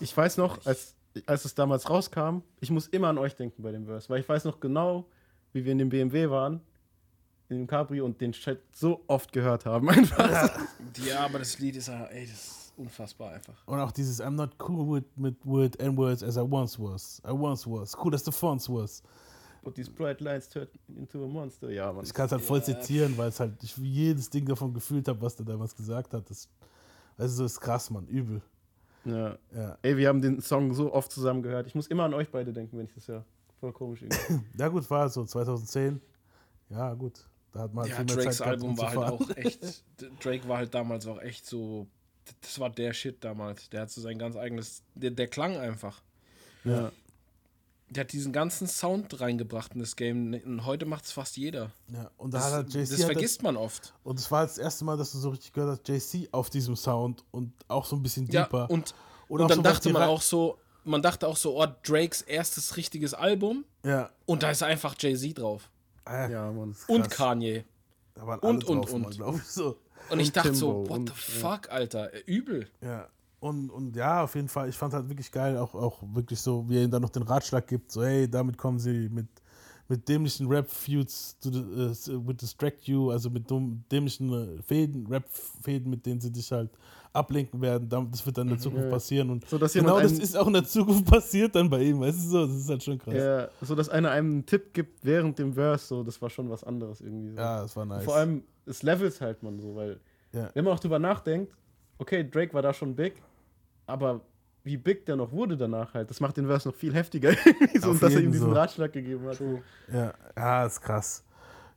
Ich weiß noch, als, als es damals rauskam, ich muss immer an euch denken bei dem Verse, weil ich weiß noch genau, wie wir in dem BMW waren, in dem Cabrio und den Chat so oft gehört haben. Einfach. Ja, aber das Lied ist ja, ey, das ist unfassbar einfach. Und auch dieses I'm not cool with, with, with N-words as I once was. I once was. Cool as the fonts was. But these bright lines turn into a monster. Ja, Mann. Ich kann es halt voll zitieren, weil es halt ich jedes Ding davon gefühlt habe, was der damals gesagt hat. Das, also so ist krass, Mann. Übel. Ja. Ja. Ey, wir haben den Song so oft zusammen gehört. Ich muss immer an euch beide denken, wenn ich das höre. Voll komisch irgendwie. Ja, gut, war so 2010. Ja, gut. Da hat man halt Ja, viel mehr Drakes Zeit gehabt, Album um zu war halt auch echt. Drake war halt damals auch echt so. Das war der Shit damals. Der hat so sein ganz eigenes. Der, der klang einfach. Ja. Der hat diesen ganzen Sound reingebracht in das Game. Und heute macht es fast jeder. Ja, und da das, hat halt JC das hat vergisst man oft. Und es war das erste Mal, dass du so richtig gehört hast, JC auf diesem Sound und auch so ein bisschen Ja, deeper. und, Und und, auch dann so, dachte man auch so, man dachte auch so, oh, Drakes erstes richtiges Album. Ja. Und da ist einfach Jay-Z drauf. Ja, Mann. Und Kanye. Da waren alle Und, und, drauf, und. Mann, ich so. Und ich Und dachte so, Timbo what und- the fuck, Alter. Äh, Übel. Ja. Und, und ja, auf jeden Fall, ich fand halt wirklich geil, auch, auch wirklich so, wie er ihm dann noch den Ratschlag gibt, so, hey, damit kommen sie mit, mit dämlichen Rap-Feuds to the- äh, with distract you, also mit dumm, dämlichen äh, Fäden, Rap-Fäden, mit denen sie dich halt ablenken werden. Das wird dann in der Zukunft Ja. passieren. Und So, genau das ist auch in der Zukunft passiert dann bei ihm. Weißt du so? Das ist halt schon krass. Ja, so dass einer einem einen Tipp gibt während dem Verse, so, das war schon was anderes irgendwie. So. Ja, das war nice. Vor allem, es levels halt man so, weil, Ja. wenn man auch drüber nachdenkt, okay, Drake war da schon big, aber wie big der noch wurde danach halt, das macht den Verse noch viel heftiger. so, und dass er ihm diesen so. Ratschlag gegeben hat. Ja, ja, ist krass.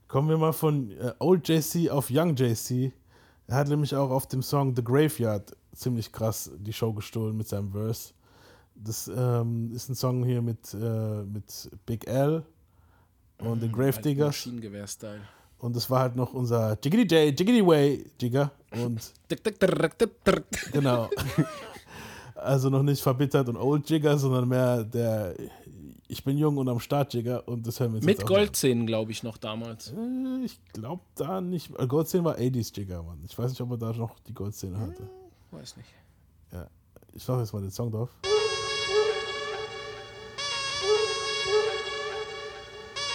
Kommen wir mal von äh, Old JC auf Young JC. Er hat nämlich auch auf dem Song The Graveyard ziemlich krass die Show gestohlen mit seinem Verse. Das ähm, ist ein Song hier mit, äh, mit Big L und den Gravediggers. Maschinengewehr-Style. Und das war halt noch unser Jiggity J, Jiggity Way Jigger. Und genau. Also noch nicht verbittert und Old Jigger, sondern mehr der Ich bin jung und am Start Jigger. Und das hören wir jetzt Mit. Goldzähnen, glaube ich, noch damals. Äh, Ich glaube da nicht. äh, Goldzähne war 80s Jigger, Mann. Ich weiß nicht, ob er da noch die Goldzähne hatte. Weiß nicht. Ja. Ich mache jetzt mal den Song drauf.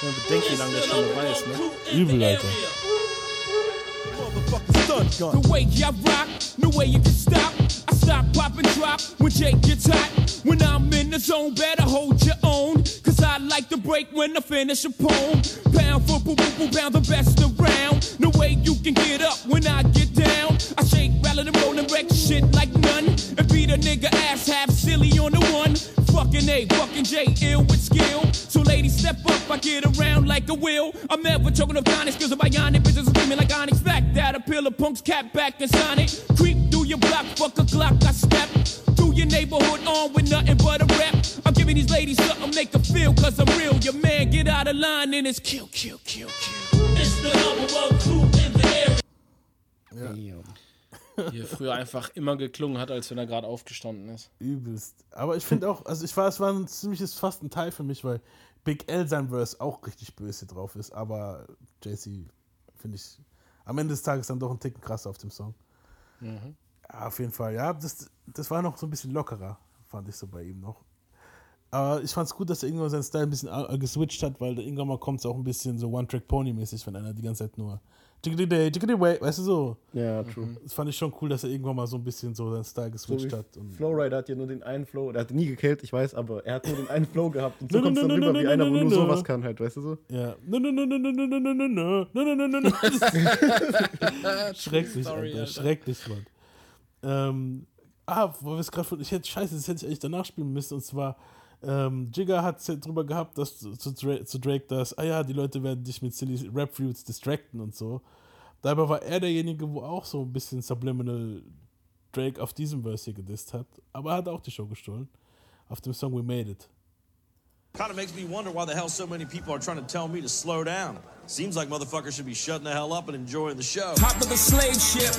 Man bedenkt, wie lange der schon dabei ist, ne? Übel, Alter. The way I rock, no way you can stop. Stop, pop, and drop when Jake gets hot. When I'm in the zone, better hold your own. Cause I like to break when I finish a poem. Pound for boo boo pound the best around. No way you can get up when I get down. I shake, rattle, and roll and wreck shit like none. And beat a nigga ass half silly on the one. Fucking A, fucking J, ill with skill. So ladies, step up, I get around like a wheel. I'm never choking up Onyx, cause of bionic bitches screaming like Onyx. Fact that a pillar punks cat back and sign it. Creep your block, fuck a Glock, I step. Through your neighborhood on with nothing but a rep. I'm giving these ladies something they can feel, cause I'm real. Your man get out of line and it's kill, kill, kill, kill. It's the number one crew in the area. Hier früher einfach immer geklungen hat, als wenn er gerade aufgestanden ist. Übelst. Aber ich finde auch, also ich war, es war ein ziemliches fast ein Teil für mich, weil Big L sein Verse auch richtig böse drauf ist. Aber JC finde ich am Ende des Tages dann doch einen Ticken krasser auf dem Song. Mhm. Ja, auf jeden Fall. Ja, das, das war noch so ein bisschen lockerer, fand ich so bei ihm noch. Aber ich fand es gut, dass er irgendwann seinen Style ein bisschen geswitcht hat, weil irgendwann mal kommt es auch ein bisschen so One-Track-Pony-mäßig, wenn einer die ganze Zeit nur weißt du so. Ja, true. Das fand ich schon cool, dass er irgendwann mal so ein bisschen so seinen Style geswitcht so hat. Flowrider hat ja nur den einen Flow, der hat nie gekillt, ich weiß, aber er hat nur den einen Flow gehabt und so kommt es dann rüber wie einer, wo nur sowas kann halt, weißt du so? Ja. Schrecklich, Alter. Schrecklich, Mann. Ähm, ah, wo wir es gerade von. Ich hätte, scheiße, das hätte ich eigentlich danach spielen müssen. Und zwar, ähm, Jigger hat es drüber gehabt, dass zu, zu, Drake, zu Drake, dass, ah ja, die Leute werden dich mit silly Rap Fruits distracten und so. Dabei war er derjenige, wo auch so ein bisschen Subliminal Drake auf diesem Verse hier gedisst hat. Aber er hat auch die Show gestohlen. Auf dem Song We Made It. Kind of makes me wonder why the hell so many people are trying to tell me to slow down. Seems like motherfuckers should be shutting the hell up and enjoying the show. Hopped up a slave ship,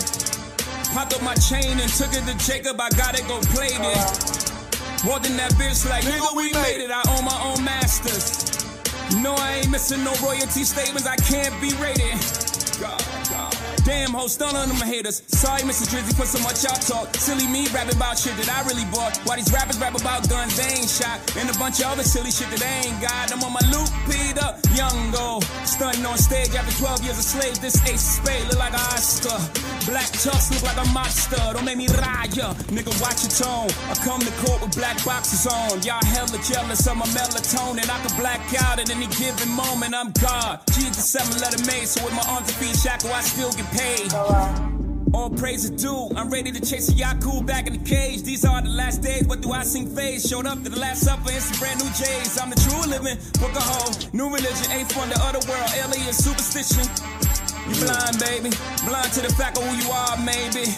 popped up my chain and took it to Jacob. I gotta go play it. More than that bitch, like nigga, we made it. I own my own masters. No, I ain't missing no royalty statements. I can't be rated. God. Damn, ho, stun on them haters. Sorry, Mr. Drizzy, for so much y'all talk. Silly me rapping about shit that I really bought. Why these rappers rap about guns they ain't shot? And a bunch of other silly shit that they ain't got. I'm on my loop, Peter, young go. Stunting on stage after 12 years a slave. This ace of spade look like an Oscar. Black tux look like a monster. Don't make me raya. Nigga, watch your tone. I come to court with black boxes on. Y'all hella jealous of my melatonin. I can black out at any given moment. I'm God. The seven letter made. So with my arms and feet shackled, I still get paid. All praise is due. I'm ready to chase a Yaku back in the cage. These are the last days. What do I sing phase? Showed up to the last supper in some brand new J's. I'm the true living. Book a hoe. New religion. Ain't from the other world. Alien superstition. You blind, baby. Blind to the fact of who you are, maybe.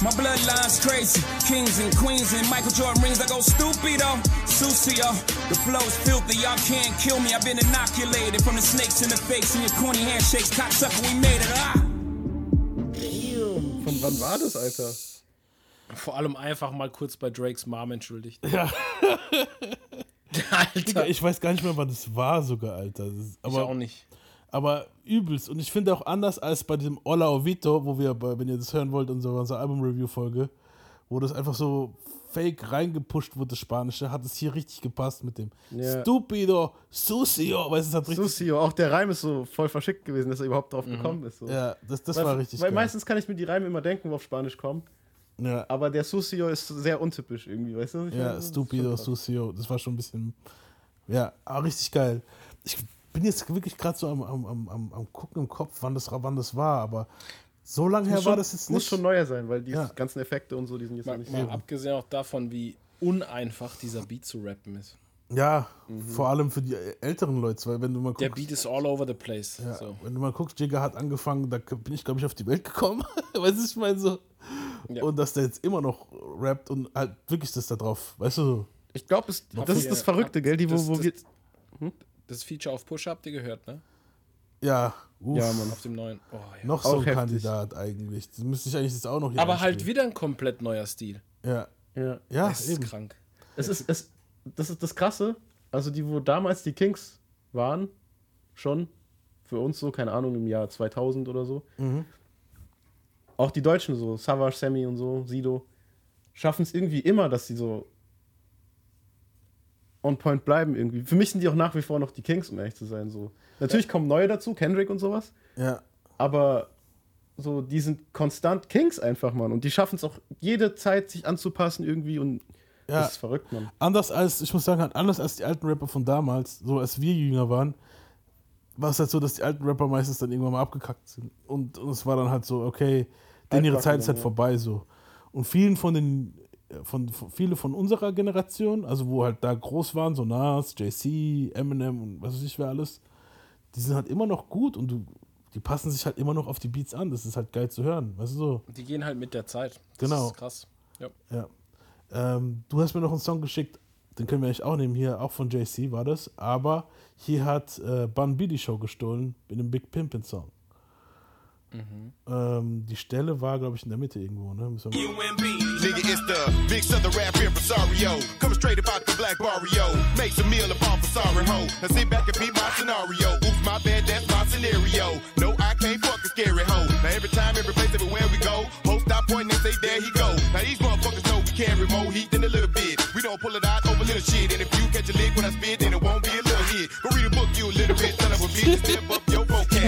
My bloodline's crazy. Kings and queens and Michael Jordan rings. I go stupid stupido. Sucio. The flow's filthy. Y'all can't kill me. I've been inoculated from the snakes in the face and your corny handshakes. Cocksucker, we made it. Ah! Von wann war das, Alter? Vor allem einfach mal kurz bei Drakes Mom entschuldigt. Ja. Alter. Ich weiß gar nicht mehr, wann das war sogar, Alter. Das ist, aber, auch nicht. Aber übelst. Und ich finde auch anders als bei diesem Ola Ovito, wo wir, bei- wenn ihr das hören wollt, unsere, unsere Album-Review-Folge, wo das einfach so fake reingepusht wurde, das Spanische, hat es hier richtig gepasst mit dem Ja. Stupido Sucio. Weißt du, es hat richtig. Susio, auch der Reim ist so voll verschickt gewesen, dass er überhaupt drauf gekommen ist. So. Mhm. Ja, das, das weil, war richtig Weil geil. meistens kann ich mir die Reime immer denken, wo auf Spanisch kommen. Ja. Aber der Susio ist sehr untypisch irgendwie, weißt du? Ich meine, Ja, das ist Stupido. Sucio, das war schon ein bisschen. Ja, aber richtig geil. Ich bin jetzt wirklich gerade so am, am, am, am, am gucken im Kopf, wann das, wann das war, aber so lange her Muss war das jetzt Muss nicht. schon neuer sein, weil die Ja. ganzen Effekte und so, die sind jetzt noch Mal, nicht mal so. abgesehen auch davon, wie uneinfach dieser Beat zu rappen ist. Ja, vor allem für die älteren Leute, weil wenn du mal guckst. Der Beat ist all over the place. Ja, So. Wenn du mal guckst, Jigga hat angefangen, da bin ich, glaube ich, auf die Welt gekommen. weißt du, ich meine so. Ja. Und dass der jetzt immer noch rappt und halt wirklich das da drauf, weißt du so. Ich glaube, das, das ist das Verrückte, gell? Die, wo, das, wo das, wir. das Feature auf Push habt ihr gehört, ne? Ja, uff, Ja, Mann. Auf dem neuen. Oh, ja. noch so Auch ein heftig. Kandidat eigentlich. Das müsste ich eigentlich jetzt auch noch hier Aber halt wieder ein komplett neuer Stil. Ja, Ja. ja das ist eben. krank. Es ist, es, das ist das Krasse. Also, die, wo damals die Kings waren, schon, für uns so, keine Ahnung, im Jahr 2000 oder so. Mhm. Auch die Deutschen so, Savage, Sammy und so, Sido, schaffen es irgendwie immer, dass sie so on point bleiben irgendwie. Für mich sind die auch nach wie vor noch die Kings, um ehrlich zu sein. So. Natürlich kommen neue dazu, Kendrick und sowas, Ja, aber so, die sind konstant Kings einfach, Mann. Und die schaffen es auch jede Zeit, sich anzupassen irgendwie und Ja. das ist verrückt, Mann. anders als, ich muss sagen, halt anders als die alten Rapper von damals, so als wir jünger waren, war es halt so, dass die alten Rapper meistens dann irgendwann mal abgekackt sind. Und, und es war dann halt so, okay, denn ihre Zeit ist halt ja. vorbei so. Und vielen von den, von, von viele von unserer Generation, also wo halt da groß waren, so Nas, JC, Eminem und was weiß ich wer alles, die sind halt immer noch gut und du, die passen sich halt immer noch auf die Beats an. Das ist halt geil zu hören, weißt du so. Die gehen halt mit der Zeit. Das Genau. ist krass. Ja. Ja. Ähm, du hast mir noch einen Song geschickt, den können wir eigentlich auch nehmen, hier auch von JC war das, aber hier hat äh, Bun B die Show gestohlen mit einem Big Pimpin' Song. Mhm. Ähm, die Stelle war, glaube ich, in der Mitte irgendwo, ne? Müssen wir mal- Nigga, it's the big southern rap impresario. Coming straight about the black barrio. Makes a meal upon for sorry ho. Now sit back and beat my scenario. Oops, my bad, that's my scenario. No, I can't fuck a scary hoe. Now every time, every place, everywhere we go, hoes stop pointing and say, there he go. Now these motherfuckers know we carry more heat than a little bit. We don't pull it out over little shit. And if you catch a lick when I spit, then it won't be a little hit. Go read a book, you illiterate son of a bitch. Step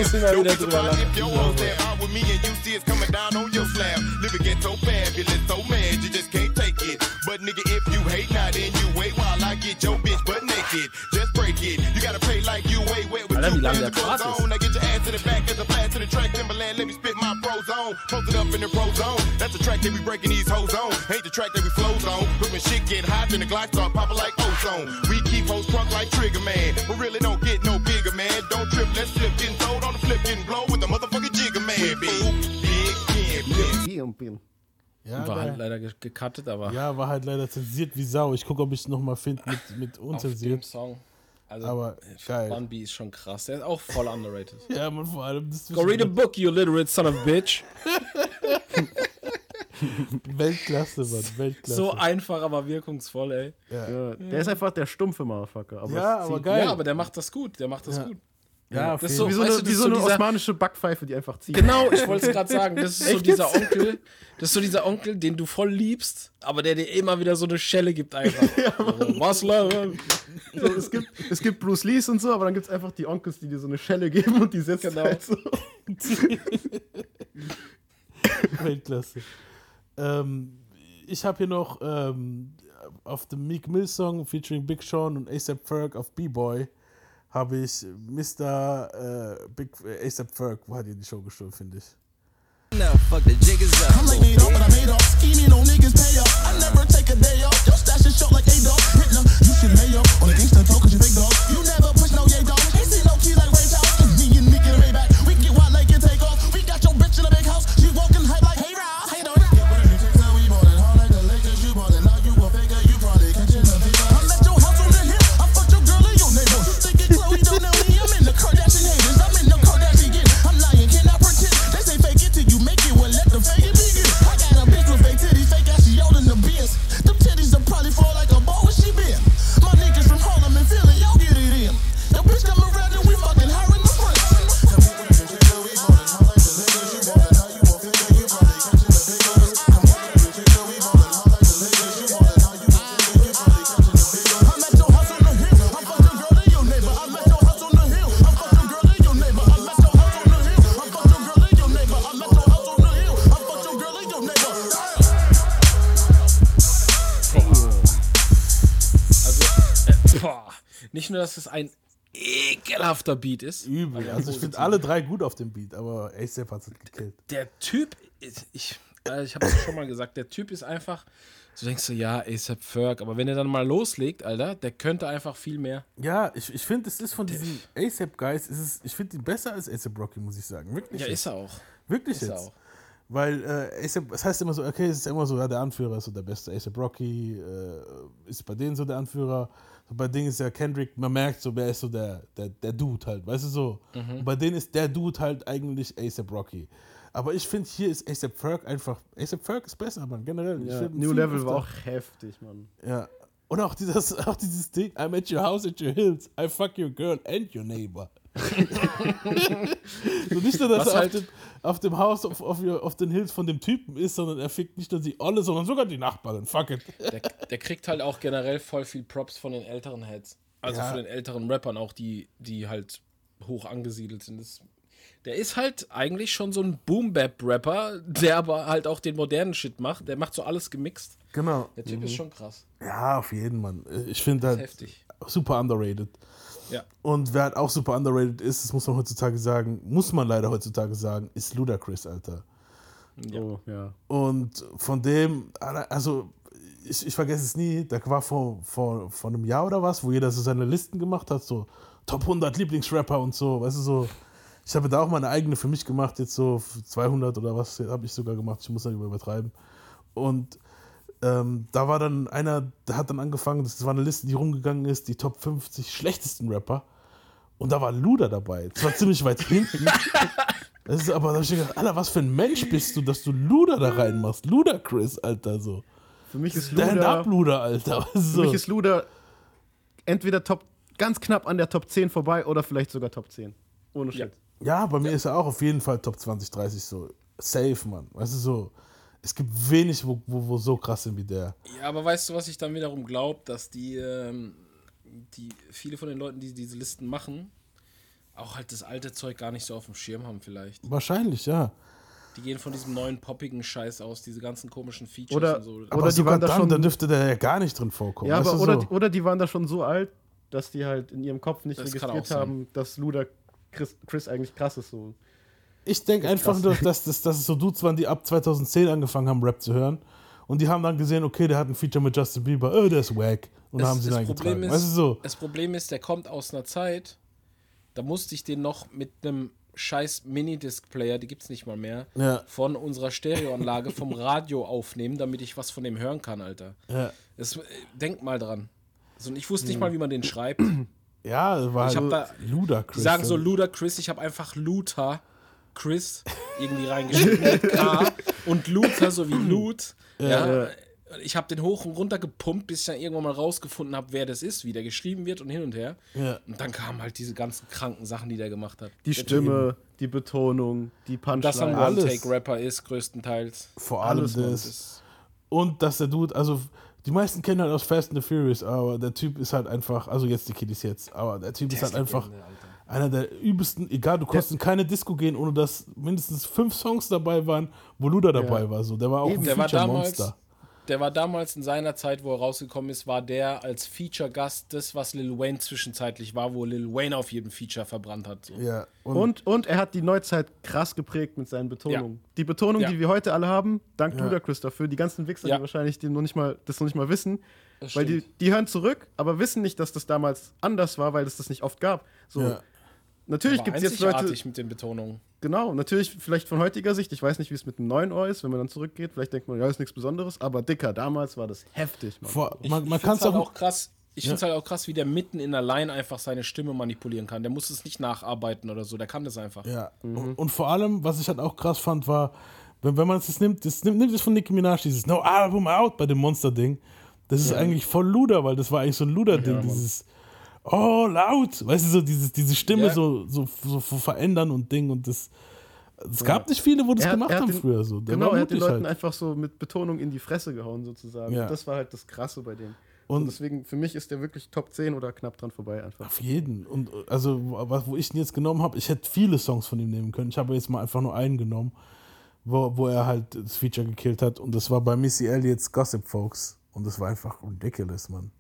up your vocab. muss immer Don't wieder be drüber surprised lachen. if your hoes step out with me and you see it's coming down on your slab. Living ghetto fabulous, so mad you just can't take it. But nigga, if you hate, now then you wait while I get your bitch butt naked. Just break it. You gotta pay like you wait wet with two pairs of clothes on. Now get your ass to the back as a blast to the track. Timberland, let me spit my pros on. Post it up in the pro zone. That's the track that we breaking these hoes on. Ain't the track that we flows on. But when shit get hot, then the Glock start popping like ozone. We keep hoes drunk like Trigger Man. But really don't get no bigger, man. Don't trip, let's slip. Getting Pim. Ja, War halt leider ge- gecuttet, aber ja, war halt leider zensiert wie Sau. Ich gucke, ob ich es nochmal finde mit, mit auf dem unzensiert. Song. Also, Aber geil. Bun B ist schon krass. Der ist auch voll underrated. Ja, man, vor allem. Das Go read a book, you illiterate son of a bitch. Weltklasse, Mann. Weltklasse. So einfach, aber wirkungsvoll, ey. Ja, der ist einfach der stumpfe Motherfucker. Aber Ja, aber geil. Ja, aber der macht das gut. Der macht das Ja. gut. Ja, das ist so, Wie so weißt eine, du, wie so eine dieser- osmanische Backpfeife, die einfach zieht. Genau, ich wollte es gerade sagen. Das ist so dieser? Onkel, das ist so dieser Onkel, den du voll liebst, aber der dir immer wieder so eine Schelle gibt einfach. so, was Leute? So, es, gibt, es gibt Bruce Lees und so, aber dann gibt es einfach die Onkels, die dir so eine Schelle geben und die setzt Genau. halt so. Weltklasse. Ähm, ich habe hier noch ähm, auf dem Meek Mill Song featuring Big Sean und ASAP Ferg auf B-Boy habe ich Mr. Äh, Big äh, ASAP Ferg, wo hat die Show gestohlen, finde ich. Now fuck the jiggers up. I'm like made up, but I made up. Scheming on niggas pay up. I never take a day off. Your stash is short like a dog. Hitler, you should lay up. On the gangsta talk, cause you fake dog. You never nur, dass es ein ekelhafter Beat ist. Übel. Also ich finde alle drei gut auf dem Beat, aber ASAP hat es gekillt. Der Typ, ist, ich, äh, ich habe es schon mal gesagt, der Typ ist einfach, so denkst du, ja, ASAP Ferg, aber wenn er dann mal loslegt, Alter, der könnte einfach viel mehr. Ja, ich, ich finde, es ist von diesen ASAP-Guys, ist es- ich finde ihn besser als ASAP Rocky, muss ich sagen. Wirklich. Ja, jetzt. ist er auch. Wirklich Ist er jetzt. auch. Weil äh, es heißt immer so, okay, es ist immer so, ja, der Anführer ist so der beste. ASAP Rocky äh, ist bei denen so der Anführer. So bei denen ist ja Kendrick, man merkt so, wer ist so der, der, der Dude halt, weißt du so. Mhm. Und bei denen ist der Dude halt eigentlich ASAP Rocky. Aber ich finde, hier ist ASAP Ferg einfach, ASAP Ferg ist besser, man, generell. Ich Ja, New Level war auch heftig, Mann. Ja. Und auch dieses, auch dieses Ding, I'm at your house at your hills, I fuck your girl and your neighbor. So nicht nur, dass Was er auf, halt- dem, auf dem Haus, auf, auf, auf den Hills von dem Typen ist, sondern er fickt nicht nur die Olle, sondern sogar die Nachbarin. Fuck it. Der, der kriegt halt auch generell voll viel Props von den älteren Heads. Also Ja. von den älteren Rappern auch, die, die halt hoch angesiedelt sind. Das, der ist halt eigentlich schon so ein Boom-Bap-Rapper, der aber halt auch den modernen Shit macht. Der macht so alles gemixt. Genau. Der Typ Mhm. ist schon krass. Ja, auf jeden, Mann. Ich finde halt heftig. super underrated. Ja. Und wer halt auch super underrated ist, das muss man heutzutage sagen, muss man leider heutzutage sagen, ist Ludacris, Alter. Oh, ja. Und von dem, also ich, ich vergesse es nie, da war vor, vor, vor einem Jahr oder was, wo jeder so seine Listen gemacht hat, so Top 100 Lieblingsrapper und so, weißt du, so. Ich habe da auch meine eigene für mich gemacht, jetzt so 200 oder was habe ich sogar gemacht, ich muss nicht übertreiben. Und ähm, da war dann einer, der hat dann angefangen, das war eine Liste, die rumgegangen ist, die Top 50 schlechtesten Rapper. Und da war Luda dabei. Das war ziemlich weit hinten. Das ist aber, da hab ich mir gedacht, Alter, was für ein Mensch bist du, dass du Luda da reinmachst? Luda Chris, Alter, so. Für mich ist Stand Luda- up, Luda, Alter. du, Für So. mich ist Luda entweder Top, ganz knapp an der Top 10 vorbei oder vielleicht sogar Top 10. Ohne Shit. Ja, bei mir ist er auch auf jeden Fall Top 20, 30 so. Safe, Mann. Weißt du, so. Es gibt wenig, wo, wo, wo so krass sind wie der. Ja, aber weißt du, was ich dann wiederum glaube, dass die, ähm, die viele von den Leuten, die diese Listen machen, auch halt das alte Zeug gar nicht so auf dem Schirm haben vielleicht. Wahrscheinlich, ja. Die gehen von diesem neuen poppigen Scheiß aus, diese ganzen komischen Features Oder- und so. Aber Oder die waren da dann, schon- dann dürfte der ja gar nicht drin vorkommen. Ja, aber oder, so. die, oder die waren da schon so alt, dass die halt in ihrem Kopf nicht Das registriert haben, dass Luda Chris, Chris eigentlich krass ist. So. Ich denke einfach nur, dass, dass, dass es so Dudes waren, die ab 2010 angefangen haben, Rap zu hören. Und die haben dann gesehen, okay, der hat ein Feature mit Justin Bieber, oh, der ist wack. Und dann haben sie das, Problem ist, Weißt du so? das Problem ist, der kommt aus einer Zeit, da musste ich den noch mit einem scheiß Minidisc-Player, die gibt's nicht mal mehr, Ja. von unserer Stereoanlage vom Radio aufnehmen, damit ich was von dem hören kann, Alter. Ja. Das, äh, denk mal dran. So, und ich wusste nicht Hm. mal, wie man den schreibt. Ja, war ich hab da, Ludacris. Die sagen so Luda Chris, ich habe einfach Luther Chris irgendwie reingeschrieben mit K und Luther so wie Lut. Ja, Ja. Ich habe den hoch und runter gepumpt, bis ich dann irgendwann mal rausgefunden habe, wer das ist, wie der geschrieben wird und hin und her. Ja. Und dann kamen halt diese ganzen kranken Sachen, die der gemacht hat. Die Stimme, die Betonung, die Dass er ein Punchline. One-Take-Rapper ist, größtenteils. Vor allem Alles, das. Und dass der Dude, also die meisten kennen halt aus Fast and the Furious, aber der Typ ist halt einfach, also jetzt die Kiddies jetzt, aber der Typ Der ist halt ist einfach Alter. Einer der übelsten, egal, du konntest in keine Disco gehen, ohne dass mindestens fünf Songs dabei waren, wo Luda dabei Ja. war. So. Der war auch ein der war damals, Feature-Monster. der war damals in seiner Zeit, wo er rausgekommen ist, war der als Feature-Gast das, was Lil Wayne zwischenzeitlich war, wo Lil Wayne auf jedem Feature verbrannt hat. So. Ja, Und, und er hat die Neuzeit krass geprägt mit seinen Betonungen. Die Betonung, Ja. die wir heute alle haben, dank Ja. Ludacris dafür. Die ganzen Wichser, Ja. die wahrscheinlich die noch nicht mal, das noch nicht mal wissen. Das weil die, die hören zurück, aber wissen nicht, dass das damals anders war, weil es das nicht oft gab. So. Ja. Natürlich gibt es jetzt Leute. mit den Betonungen. Genau, natürlich vielleicht von heutiger Sicht. Ich weiß nicht, wie es mit dem neuen Ohr ist, wenn man dann zurückgeht. Vielleicht denkt man, ja, ist nichts Besonderes. Aber dicker, damals war das heftig, Mann. Vor, Ich, man man kann es halt auch, krass. Ich Ja. finde es halt auch krass, wie der mitten in der Line einfach seine Stimme manipulieren kann. Der muss es nicht nacharbeiten oder so. Der kann das einfach. Ja, und, und vor allem, was ich halt auch krass fand, war, wenn, wenn man es jetzt nimmt, das nimmt, nimmt es von Nicki Minaj, dieses No Album Out bei dem Monster-Ding. Das ist Ja. eigentlich voll Luder, weil das war eigentlich so ein Luder-Ding, Ja, Mann. dieses Oh, laut, weißt du, so dieses, diese Stimme Ja. so, so, so verändern und Ding und das. Es gab nicht viele, wo das hat- gemacht haben den- früher so. Der genau, er hat den Leuten halt. einfach so mit Betonung in die Fresse gehauen, sozusagen. Ja. Und das war halt das Krasse bei dem. Und- Und deswegen, für mich ist der wirklich Top 10 oder knapp dran vorbei einfach. Auf jeden. Und also, wo ich ihn jetzt genommen habe, ich hätte viele Songs von ihm nehmen können. Ich habe jetzt mal einfach nur einen genommen, wo, wo er halt das Feature gekillt hat. Und das war bei Missy Elliott's Gossip Folks. Und das war einfach ridiculous, Mann.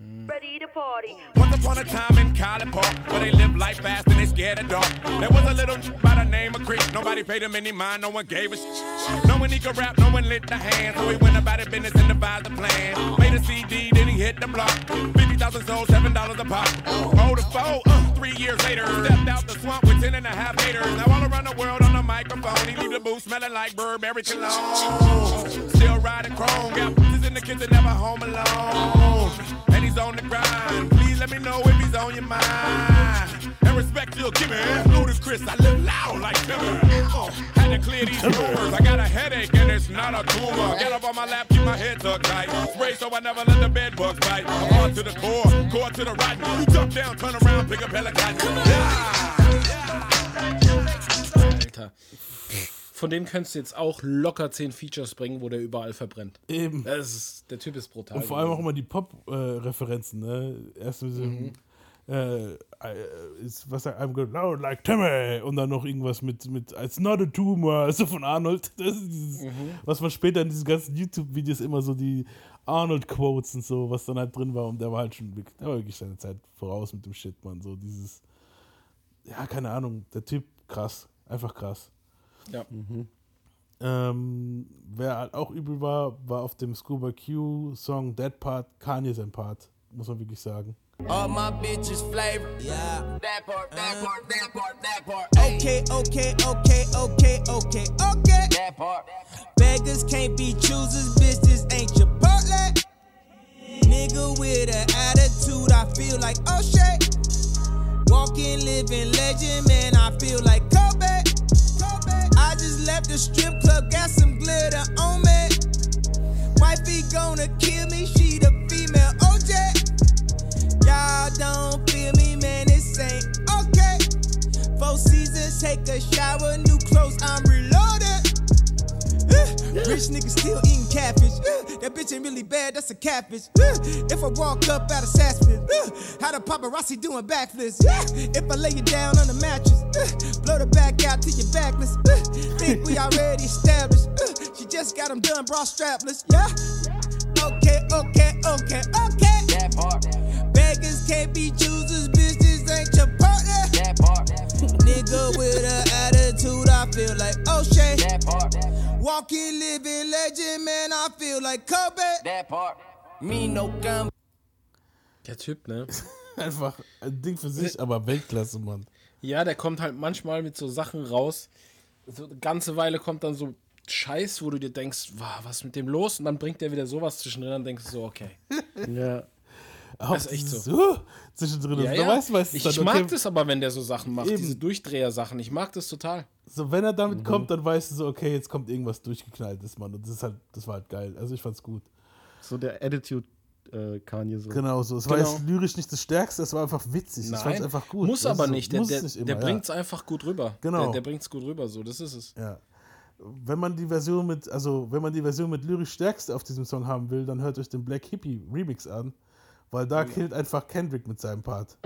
Ready to party. Once upon a time in College Park, where they live life fast and they scared of dark. There was a little by the name of Chris. Nobody paid him any mind, no one gave a sh- No one he could rap, no one lit the hand. So he went about his business and devised a plan. Made a CD, then he hit the block. 50,000 sold, $7 a pop. Oh, the foe, uh, three years later, stepped out the swamp with 10 and a half haters. Now all around the world on the microphone, he leave the booth smelling like Burberry cologne. Still riding chrome, got in the kitchen, never home alone. And he's on the grind. Please let me know if he's on your mind. And respect you'll give me. Ludacris, I live loud like Timber. Uh, had to clear these rumors. I got a headache and it's not a tumor. Get up on my lap, keep my head tucked tight. Spray so I never let the bed bugs bite. I'm on to the core, core to the right. You jump down, turn around, pick up helicopter. Alter. Von dem könntest du jetzt auch locker 10 Features bringen, wo der überall verbrennt. Eben. Das ist, der Typ ist brutal. Und vor allem auch immer die Pop-Referenzen, ne? Erst mit dem, Mhm. äh, äh, ist, was sagt, I'm good loud like Timmy und dann noch irgendwas mit, mit It's not a tumor, also von Arnold. Das ist dieses, Mhm. was man später in diesen ganzen YouTube-Videos immer so die Arnold-Quotes und so, was dann halt drin war und der war halt schon wirklich, der war wirklich seine Zeit voraus mit dem Shit, man. So dieses, ja, keine Ahnung, der Typ krass, einfach krass. Ja. Ähm, wer halt auch übel war, war auf dem Scuba Q Song That Part Kanye sein Part, muss man wirklich sagen. All my bitches flavor. Yeah. That part, that part, that part, that part. Okay, okay, okay, okay, okay, okay. That part. Beggars can't be choosers, bitches ain't your Chipotle. Nigga with an attitude, I feel like oh shit. Walking, living legend, man, I feel like Kobe. Left the strip club, got some glitter on me. Wifey gonna kill me, she the female OJ. Y'all don't feel me, man, this ain't okay. Four seasons, take a shower, new clothes, I'm reloaded. Rich nigga still eating catfish. That bitch ain't really bad, that's a catfish. If I walk up out of uh, how the paparazzi doing backflips? If I lay you down on the mattress, blow the back out to your backless. Think we already established. She just got them done, bra strapless. Yeah? Okay, okay, okay, okay. That part. Beggars can't be choosers, bitches ain't your partner. That part. Nigga with I feel like O'Shea. That part. Walking, living legend, man, I feel like Kobe. That part. Me no gun. Der Typ, ne? Einfach ein Ding für sich, aber Weltklasse, Mann. Ja, der kommt halt manchmal mit so Sachen raus. So eine ganze Weile kommt dann so Scheiß, wo du dir denkst, wow, was ist mit dem los? Und dann bringt der wieder sowas zwischendrin und denkst du so, okay. Ja. Das ist echt so. so zwischendrin. Ja, ja. weißt meistens ich dann, mag okay, das aber, wenn der so Sachen macht, Eben. diese Durchdreher-Sachen. Ich mag das total. So, wenn er damit kommt, dann weißt du so, okay, jetzt kommt irgendwas durchgeknalltes, Mann. Und das ist halt, das war halt geil. Also ich fand's gut. So der Attitude äh, Kanye so. Genau so. Es war Genau. jetzt lyrisch nicht das Stärkste, es war einfach witzig. Ich fand's einfach gut. Muss Das aber ist so- nicht. Der, muss der, nicht immer, der ja. bringt's einfach gut rüber. Genau. Der, der bringt's gut rüber, so, das ist es. Ja. Wenn man die Version mit, also wenn man die Version mit lyrisch Stärkste auf diesem Song haben will, dann hört euch den Black Hippie Remix an, weil da killt einfach Kendrick mit seinem Part.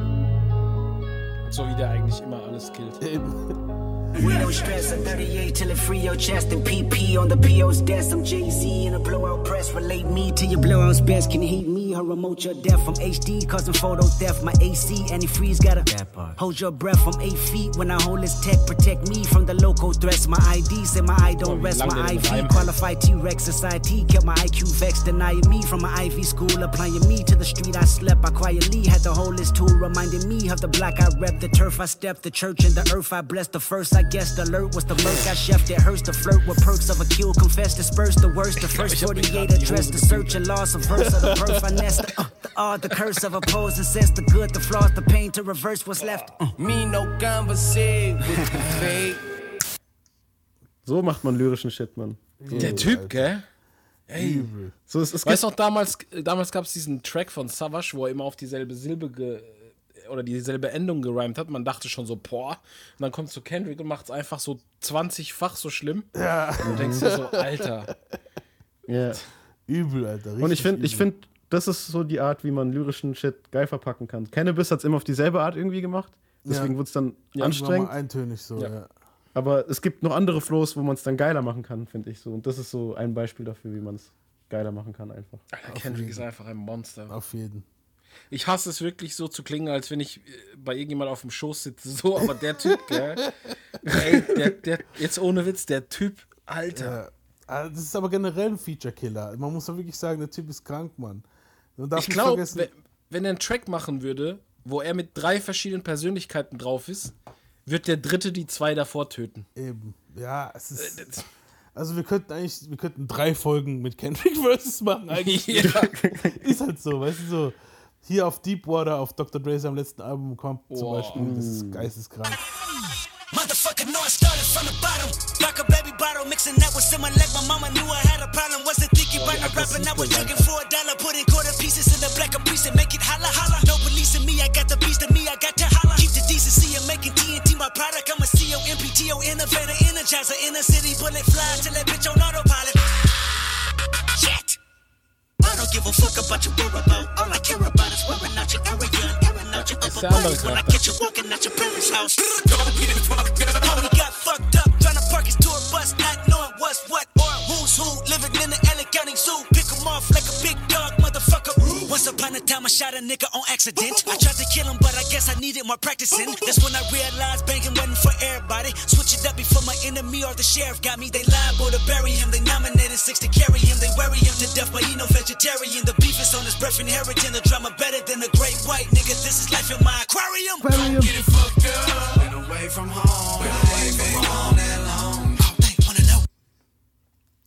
So wie der eigentlich immer alles killt. We no stress, a 38 till it free your chest and PP on the PO's desk. I'm Jay Z in a blowout press. Relate me to your blowout's best. Can you hate me? Her remote your death from HD, causing photo theft. My AC antifreeze got a hold your breath from eight feet. When I hold this tech, protect me from the local threats. My ID say my eye don't rest. My IV qualified T-Rex society kept my IQ vexed, denying me from my Ivy school, applying me to the street. I slept. I quietly had the whole list tool, reminding me of the block I rep, the turf I stepped, the church and the earth I blessed. The first I guessed, alert was the murk I chefed. It hurts to flirt with perks of a kill, confess, disperse the worst. The first 48 address, the search and loss of verse of the birth I Uh, the odd, the curse of opposing sense, the good, the flaws, the pain to reverse what's left. Uh. Me no conversate with the fake. So macht man lyrischen Shit, Mann. So. Der Typ, gell? Ey. Übel. So, es, es Weißt gibt, noch, damals, damals gab es diesen Track von Savage, wo er immer auf dieselbe Silbe ge oder dieselbe Endung gerimt hat. Man dachte schon so, boah. Und dann kommt so Kendrick und macht es einfach so 20-fach so schlimm. Ja. Und du denkst dir so, Alter. ja. Übel, Alter. Und ich finde, ich finde, das ist so die Art, wie man lyrischen Shit geil verpacken kann. Cannabis hat es immer auf dieselbe Art irgendwie gemacht. Deswegen Ja. wurde es dann Ja, anstrengend. eintönig so, Ja. ja. Aber es gibt noch andere Flows, wo man es dann geiler machen kann, finde ich so. Und das ist so ein Beispiel dafür, wie man es geiler machen kann einfach. Alter, Kendrick ist einfach ein Monster. Auf jeden. Ich hasse es wirklich so zu klingen, als wenn ich äh, bei irgendjemand auf dem Schoß sitze. So, aber der Typ, gell? Ey, der, der, jetzt ohne Witz, der Typ, Alter. Ja. Ah, Das ist aber generell ein Feature-Killer. Man muss doch wirklich sagen, der Typ ist krank, Mann. Ich nicht glaube, vergessen- wenn, wenn er einen Track machen würde, wo er mit drei verschiedenen Persönlichkeiten drauf ist, wird der dritte die zwei davor töten. Eben. Ja, es Äh, ist. Also wir könnten eigentlich, wir könnten drei Folgen mit Kendrick Versus machen eigentlich. Ja. Ist halt so, weißt du so. Hier auf Deepwater, auf Dr. Dre seinem letzten Album kommt zum Wow. Beispiel, das ist geisteskrank. Motherfucker know I started from the bottom. Like a baby bottle, mixing that with some like my mama knew I had a problem. Wasn't thinking about no rapping, I was looking for a dollar. Putting quarter pieces in the black of piece and make it holla holla. No police in me, I got the beast in me, I got to holla. Keep the decency and making TNT my product. I'm a CEO, MPTO, innovator, energizer. In the city, bullet fly till that bitch on autopilot. Shit! I don't give a fuck about your whereabouts. All I care about is wearing out your area and airing out your upper der body when I Charakter. get you walking out your parents' house. Homie got fucked up, trying to park his tour bus, not knowing what's what or who's who. Living in the LA County Zoo, pick him off like a big dog, motherfucker. Once upon a time, I shot a nigga on accident. I tried to kill him, but I guess I needed more practicing. That's when I realized banging wasn't for everybody. Switch it up before my enemy or the sheriff got me. They liable to bury him. They nominated six to carry him. They worry him to death, but he no vegetarian. The beef is on his breath, inheriting the drama better than the great white nigga. This is life in my aquarium. Aquarium. Get it fucked up. Been away from home. Been away from home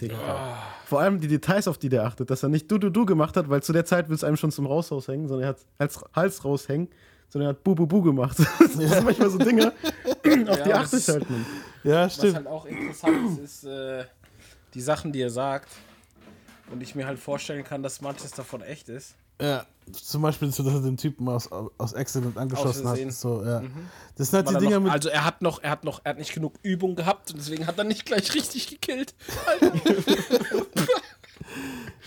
Digga. Vor allem die Details, auf die der achtet, dass er nicht du, du, du gemacht hat, weil zu der Zeit will es einem schon zum Raus raushängen, sondern er hat als Hals raushängen, sondern er hat bu, bu, bu gemacht. Das sind manchmal so Dinge, auf die Ja, achte das ich ist- halt nicht. Ja, Was halt auch interessant ist, ist äh, die Sachen, die er sagt. Und ich mir halt vorstellen kann, dass manches davon echt ist. Ja, zum Beispiel, dass er den Typen aus, aus Accident angeschossen hat. So, ja. Mhm. Das sind halt Weil die er Dinger noch, mit. Also er hat noch, er hat noch, er hat nicht genug Übung gehabt und deswegen hat er nicht gleich richtig gekillt.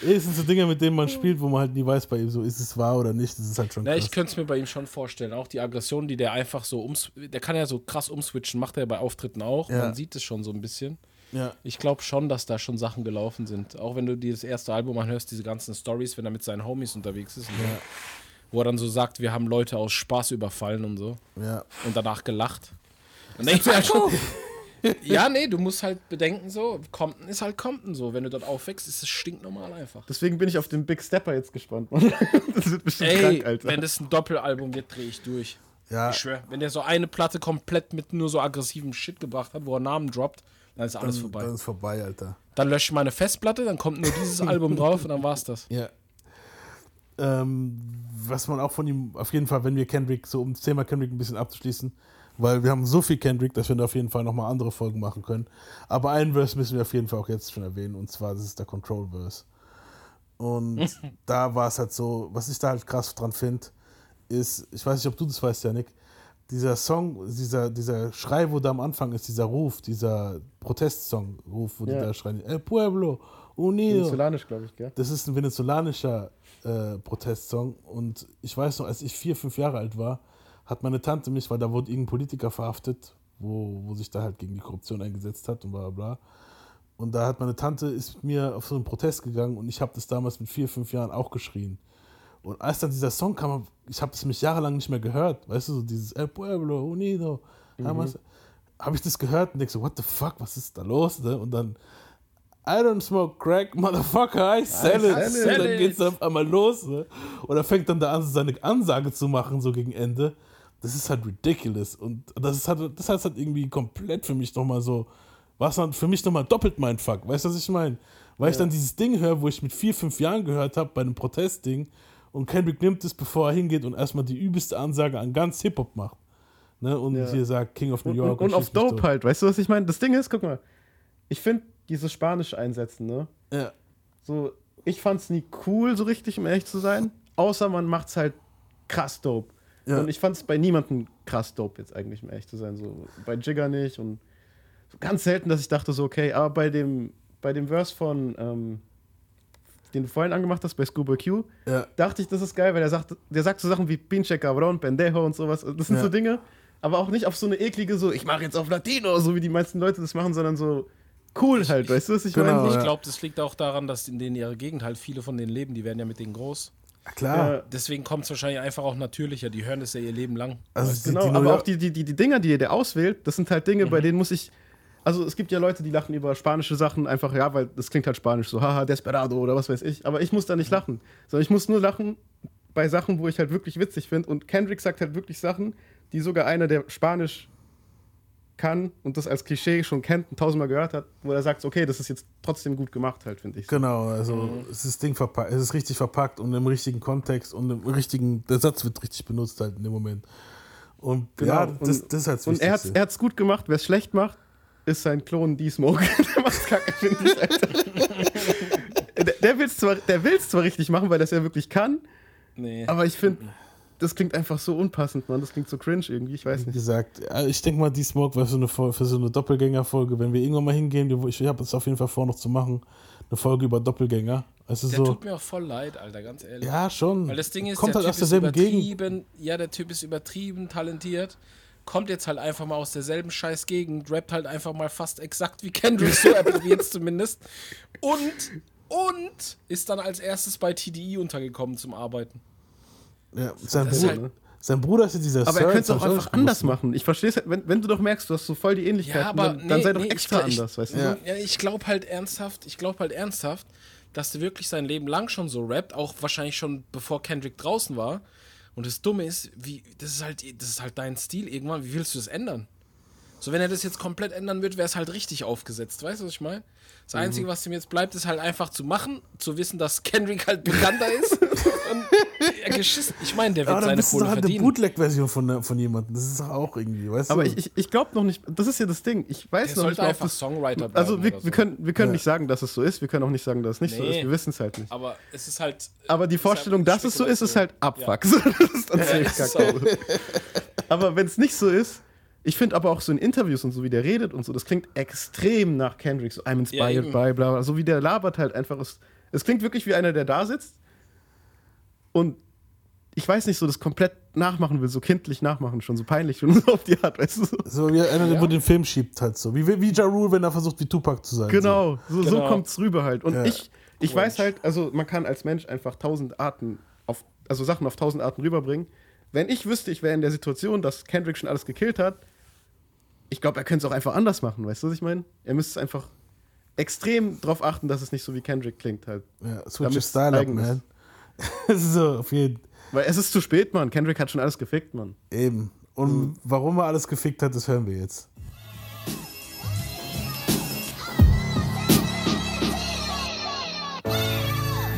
Es sind so Dinge, mit denen man spielt, wo man halt nie weiß bei ihm, so ist es wahr oder nicht. Das ist halt schon Na, krass. ich könnte es mir bei ihm schon vorstellen. Auch die Aggression, die der einfach so ums. Der kann ja so krass umswitchen, macht er bei Auftritten auch. Ja. Man sieht es schon so ein bisschen. Ja. Ich glaube schon, dass da schon Sachen gelaufen sind. Auch wenn du dir das erste Album anhörst, diese ganzen Stories, wenn er mit seinen Homies unterwegs ist. So, Ja. wo er dann so sagt, wir haben Leute aus Spaß überfallen und so. Ja. Und danach gelacht. Und denkst du ja schon. Ja, nee, du musst halt bedenken, so, Compton ist halt Compton so. Wenn du dort aufwächst, ist es stinknormal einfach. Deswegen bin ich auf den Big Stepper jetzt gespannt. Mann. Das wird bestimmt Ey, krank, Alter. wenn das ein Doppelalbum wird, drehe ich durch. Ja. Ich schwör, wenn der so eine Platte komplett mit nur so aggressivem Shit gebracht hat, wo er Namen droppt, dann ist alles dann, vorbei. Dann ist vorbei, Alter. Dann lösche ich meine Festplatte, dann kommt nur dieses Album drauf und dann war's das. Ja. Ähm, was man auch von ihm, auf jeden Fall, wenn wir Kendrick, so um das Thema Kendrick ein bisschen abzuschließen, weil wir haben so viel Kendrick, dass wir da auf jeden Fall nochmal andere Folgen machen können. Aber einen Verse müssen wir auf jeden Fall auch jetzt schon erwähnen, und zwar, das ist der Control-Verse. Und da war es halt so, was ich da halt krass dran finde, ist, ich weiß nicht, ob du das weißt, Janik, dieser Song, dieser, dieser Schrei, wo da am Anfang ist, dieser Ruf, dieser Protestsong-Ruf, wo die Ja. da schreien, El Pueblo, Unido. Venezolanisch, glaube ich, gell? Das ist ein venezolanischer äh, Protestsong und ich weiß noch, als ich vier, fünf Jahre alt war, hat meine Tante mich, weil da wurde irgendein Politiker verhaftet, wo, wo sich da halt gegen die Korruption eingesetzt hat und bla bla bla. Und da hat meine Tante ist mit mir auf so einen Protest gegangen und ich habe das damals mit vier, fünf Jahren auch geschrien. Und als dann dieser Song kam, ich habe es mich jahrelang nicht mehr gehört, weißt du, so dieses El Pueblo, Unido, Mhm. habe ich das gehört und denke so, what the fuck, was ist da los? Ne? Und dann, I don't smoke crack, motherfucker, I sell it. sell Und it. dann geht's auf einmal los. Ne? Und er fängt dann da an, seine Ansage zu machen, so gegen Ende. Das ist halt ridiculous. Und das ist halt, das heißt halt irgendwie komplett für mich nochmal so, was dann für mich nochmal doppelt mein Fuck. Weißt du, was ich meine? Weil ich Ja. dann dieses Ding höre, wo ich mit vier, fünf Jahren gehört habe, bei einem Protestding, und Kendrick nimmt es, bevor er hingeht und erstmal die übelste Ansage an ganz Hip-Hop macht. Ne? Und Ja. hier sagt King of New Und, York. und, und auf schieß mich Dope halt, weißt du, was ich meine? Das Ding ist, guck mal, ich finde dieses Spanisch einsetzen, ne? Ja. So, ich fand's nie cool, so richtig, um ehrlich zu sein. Außer man macht's halt krass dope. Ja. Und ich fand's bei niemandem krass dope, jetzt eigentlich, um ehrlich zu sein. So, bei Jigger nicht und so ganz selten, dass ich dachte, so, okay, aber bei dem, bei dem Verse von, ähm, den du vorhin angemacht hast, bei Scuba Q, Ja. dachte ich, das ist geil, weil der sagt, der sagt so Sachen wie Pinche Cabron, Pendejo und sowas. Das sind Ja. so Dinge, aber auch nicht auf so eine eklige, so, ich mache jetzt auf Latino, so wie die meisten Leute das machen, sondern so cool halt, weißt du, was ich Genau, meine? Ich ja. glaube, das liegt auch daran, dass in denen ihrer Gegend halt viele von denen leben, die werden ja mit denen groß. klar. Deswegen kommt es wahrscheinlich einfach auch natürlicher. Die hören das ja ihr Leben lang. Also die-? Genau, die aber auch die, die, die, die Dinger, die der auswählt, das sind halt Dinge, bei denen muss ich. Also es gibt ja Leute, die lachen über spanische Sachen einfach, ja, weil das klingt halt spanisch, so haha, Desperado oder was weiß ich. Aber ich muss da nicht lachen. Sondern ich muss nur lachen bei Sachen, wo ich halt wirklich witzig finde. Und Kendrick sagt halt wirklich Sachen, die sogar einer, der Spanisch kann und das als Klischee schon kennt und tausendmal gehört hat, wo er sagt, okay, das ist jetzt trotzdem gut gemacht halt, finde ich. Genau, also Mhm. es ist Ding verpackt, es ist richtig verpackt und im richtigen Kontext und im richtigen, der Satz wird richtig benutzt halt in dem Moment. Und ja, Genau. das, und, das ist halt das Und er hat hat's gut gemacht. Wer es schlecht macht, ist sein Klon D-Smoke. der macht's kacke, finde ich, Alter. der der will es zwar, der will's zwar richtig machen, weil das ja wirklich kann, Nee. aber ich finde, das klingt einfach so unpassend, Mann. Das klingt so cringe irgendwie, ich weiß Wie nicht. gesagt, äh, ich denke mal, die Smoke war für so eine, für so eine Doppelgängerfolge, wenn wir irgendwann mal hingehen, wir- ich habe es auf jeden Fall vor, noch zu machen, eine Folge über Doppelgänger. Also Der so, tut mir auch voll leid, Alter, ganz ehrlich. Ja, schon. Weil das Ding ist, Kommt der halt Typ aus derselben Gegend. ja, der Typ ist übertrieben talentiert, kommt jetzt halt einfach mal aus derselben scheiß Gegend, rappt halt einfach mal fast exakt wie Kendrick, so er jetzt zumindest. Und, und ist dann als erstes bei TDI untergekommen zum Arbeiten. ja, sein, das Bruder, halt- sein Bruder ist ja dieser Aber er Sir, könnte es auch einfach anders machen. Ich verstehe es, halt, wenn, wenn du doch merkst, du hast so voll die Ähnlichkeit, Ja, aber dann, dann nee, sei doch nee, extra ich, anders, weißt du? ja. ja, ich glaube halt ernsthaft, ich glaube halt ernsthaft, dass der wirklich sein Leben lang schon so rappt, auch wahrscheinlich schon bevor Kendrick draußen war. Und das Dumme ist, wie, das ist halt, das ist halt dein Stil irgendwann. Wie willst du das ändern? So, wenn er das jetzt komplett ändern würde, wäre es halt richtig aufgesetzt. Weißt du, was ich meine? Das Mhm. Einzige, was ihm jetzt bleibt, ist halt einfach zu machen, zu wissen, dass Kendrick halt bekannter ist. und ja, geschissen. Ich meine, der wird Aber dann seine Kohle doch halt eine verdienen. Bootleg-Version von, von jemandem. Das ist doch auch irgendwie, weißt Aber du? ich, ich, ich glaube noch nicht, das ist ja das Ding. Ich weiß Der noch nicht, mal, ob einfach das, Songwriter Also wir, oder wir so. können, wir können Ja. nicht sagen, dass es so ist. Wir können auch nicht sagen, dass es nicht so ist. Nee. Wir wissen es halt nicht. Aber es ist halt. Aber die halt Vorstellung, eine dass es so ist, ist halt Abfuck. Ja. So, das ist dann Ja, kacke. so. Aber wenn es nicht so ist, ich finde aber auch so in Interviews und so, wie der redet und so, das klingt extrem nach Kendrick. So, I'm Ja, inspired eben. by, bla, bla. So wie der labert halt einfach. Es, es klingt wirklich wie einer, der da sitzt und ich weiß nicht, so das komplett nachmachen will, so kindlich nachmachen schon, so peinlich schon so auf die Art, weißt du? So. so wie einer, der wo den Film schiebt, halt so. Wie, wie Ja Rule, wenn er versucht, wie Tupac zu sein. Genau, so, so Genau. kommt es rüber halt. Und Ja. ich, ich weiß halt, also man kann als Mensch einfach tausend Arten auf, also Sachen auf tausend Arten rüberbringen. Wenn ich wüsste, ich wäre in der Situation, dass Kendrick schon alles gekillt hat, ich glaube, er könnte es auch einfach anders machen, weißt du, was ich meine? Er müsste einfach extrem drauf achten, dass es nicht so wie Kendrick klingt halt. Ja, switch your style up, man. So, auf jeden Weil es ist zu spät, Mann. Kendrick hat schon alles gefickt, Mann. Eben. Und Mhm. warum er alles gefickt hat, das hören wir jetzt.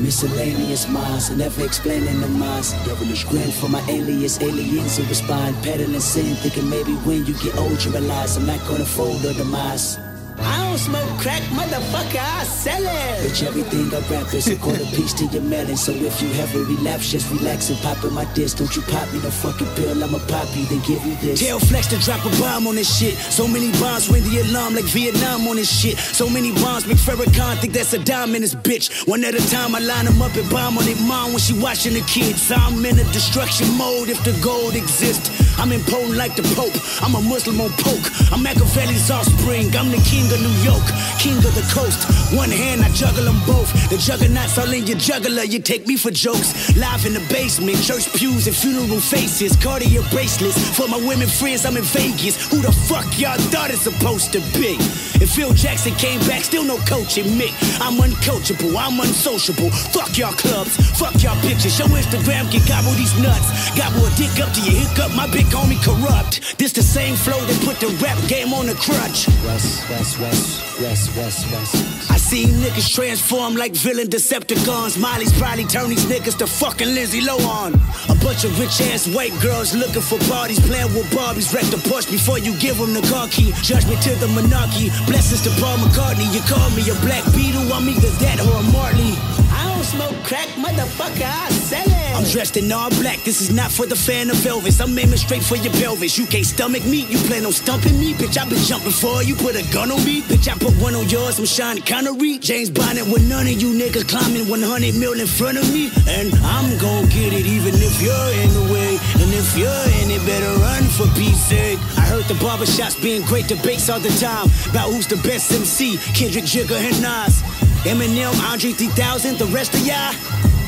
Miscellaneous minds, never explaining the minds. Devilish grin for my alias, aliens who respond. Peddling sin, thinking maybe when you get old you realize I'm not gonna fold or demise. I don't smoke crack, motherfucker, I sell it. Bitch, everything I rap is a quarter piece to your melon. So if you have a relapse, just relax and pop in my disc. Don't you pop me the fucking pill, I'ma pop you, then give you this. Tell Flex to drop a bomb on this shit. So many bombs ring the alarm like Vietnam on this shit. So many bombs make Farrakhan think that's a dime in this bitch. One at a time, I line them up and bomb on their mom when she watching the kids. I'm in a destruction mode if the gold exists. I'm impotent like the Pope. I'm a Muslim on poke. I'm Machiavelli's offspring. I'm the king of New York, king of the coast. One hand, I juggle them both. The juggernauts all in your juggler. You take me for jokes. Live in the basement, church pews and funeral faces. Cartier bracelets for my women friends. I'm in Vegas. Who the fuck y'all thought it's supposed to be? If Phil Jackson came back, still no coaching me. I'm uncoachable. I'm unsociable. Fuck y'all clubs. Fuck y'all pictures. Your Instagram can gobble these nuts. Gobble a dick up to your hiccup. My big homie corrupt. This the same flow that put the rap game on the crutch. West, west, west, west, west, west. I seen niggas transform like villain Decepticons. Molly's probably turn these niggas to fucking Lindsay Lohan. A bunch of rich ass white girls looking for parties, playing with Barbies. Wreck the Porsche before you give them the car key. Judgment to the monarchy. Blessings to Paul McCartney. You call me a black beetle, I'm either that or a Marley. I don't smoke crack, motherfucker, I sell it. I'm dressed in all black, this is not for the fan of Elvis. I'm aiming straight for your pelvis. You can't stomach me, you plan on stumping me. Bitch, I been jumping for you, put a gun on me. Bitch, I put one on yours, I'm Sean Connery. James Bonnet with none of you niggas climbing 100 mil in front of me. And I'm gon' get it even if you're in the way. And if you're in it, better run for peace sake. I heard the barbershops being great debates all the time about who's the best MC. Kendrick, Jigga, and Nas. Eminem, Andre 3000, the rest of y'all.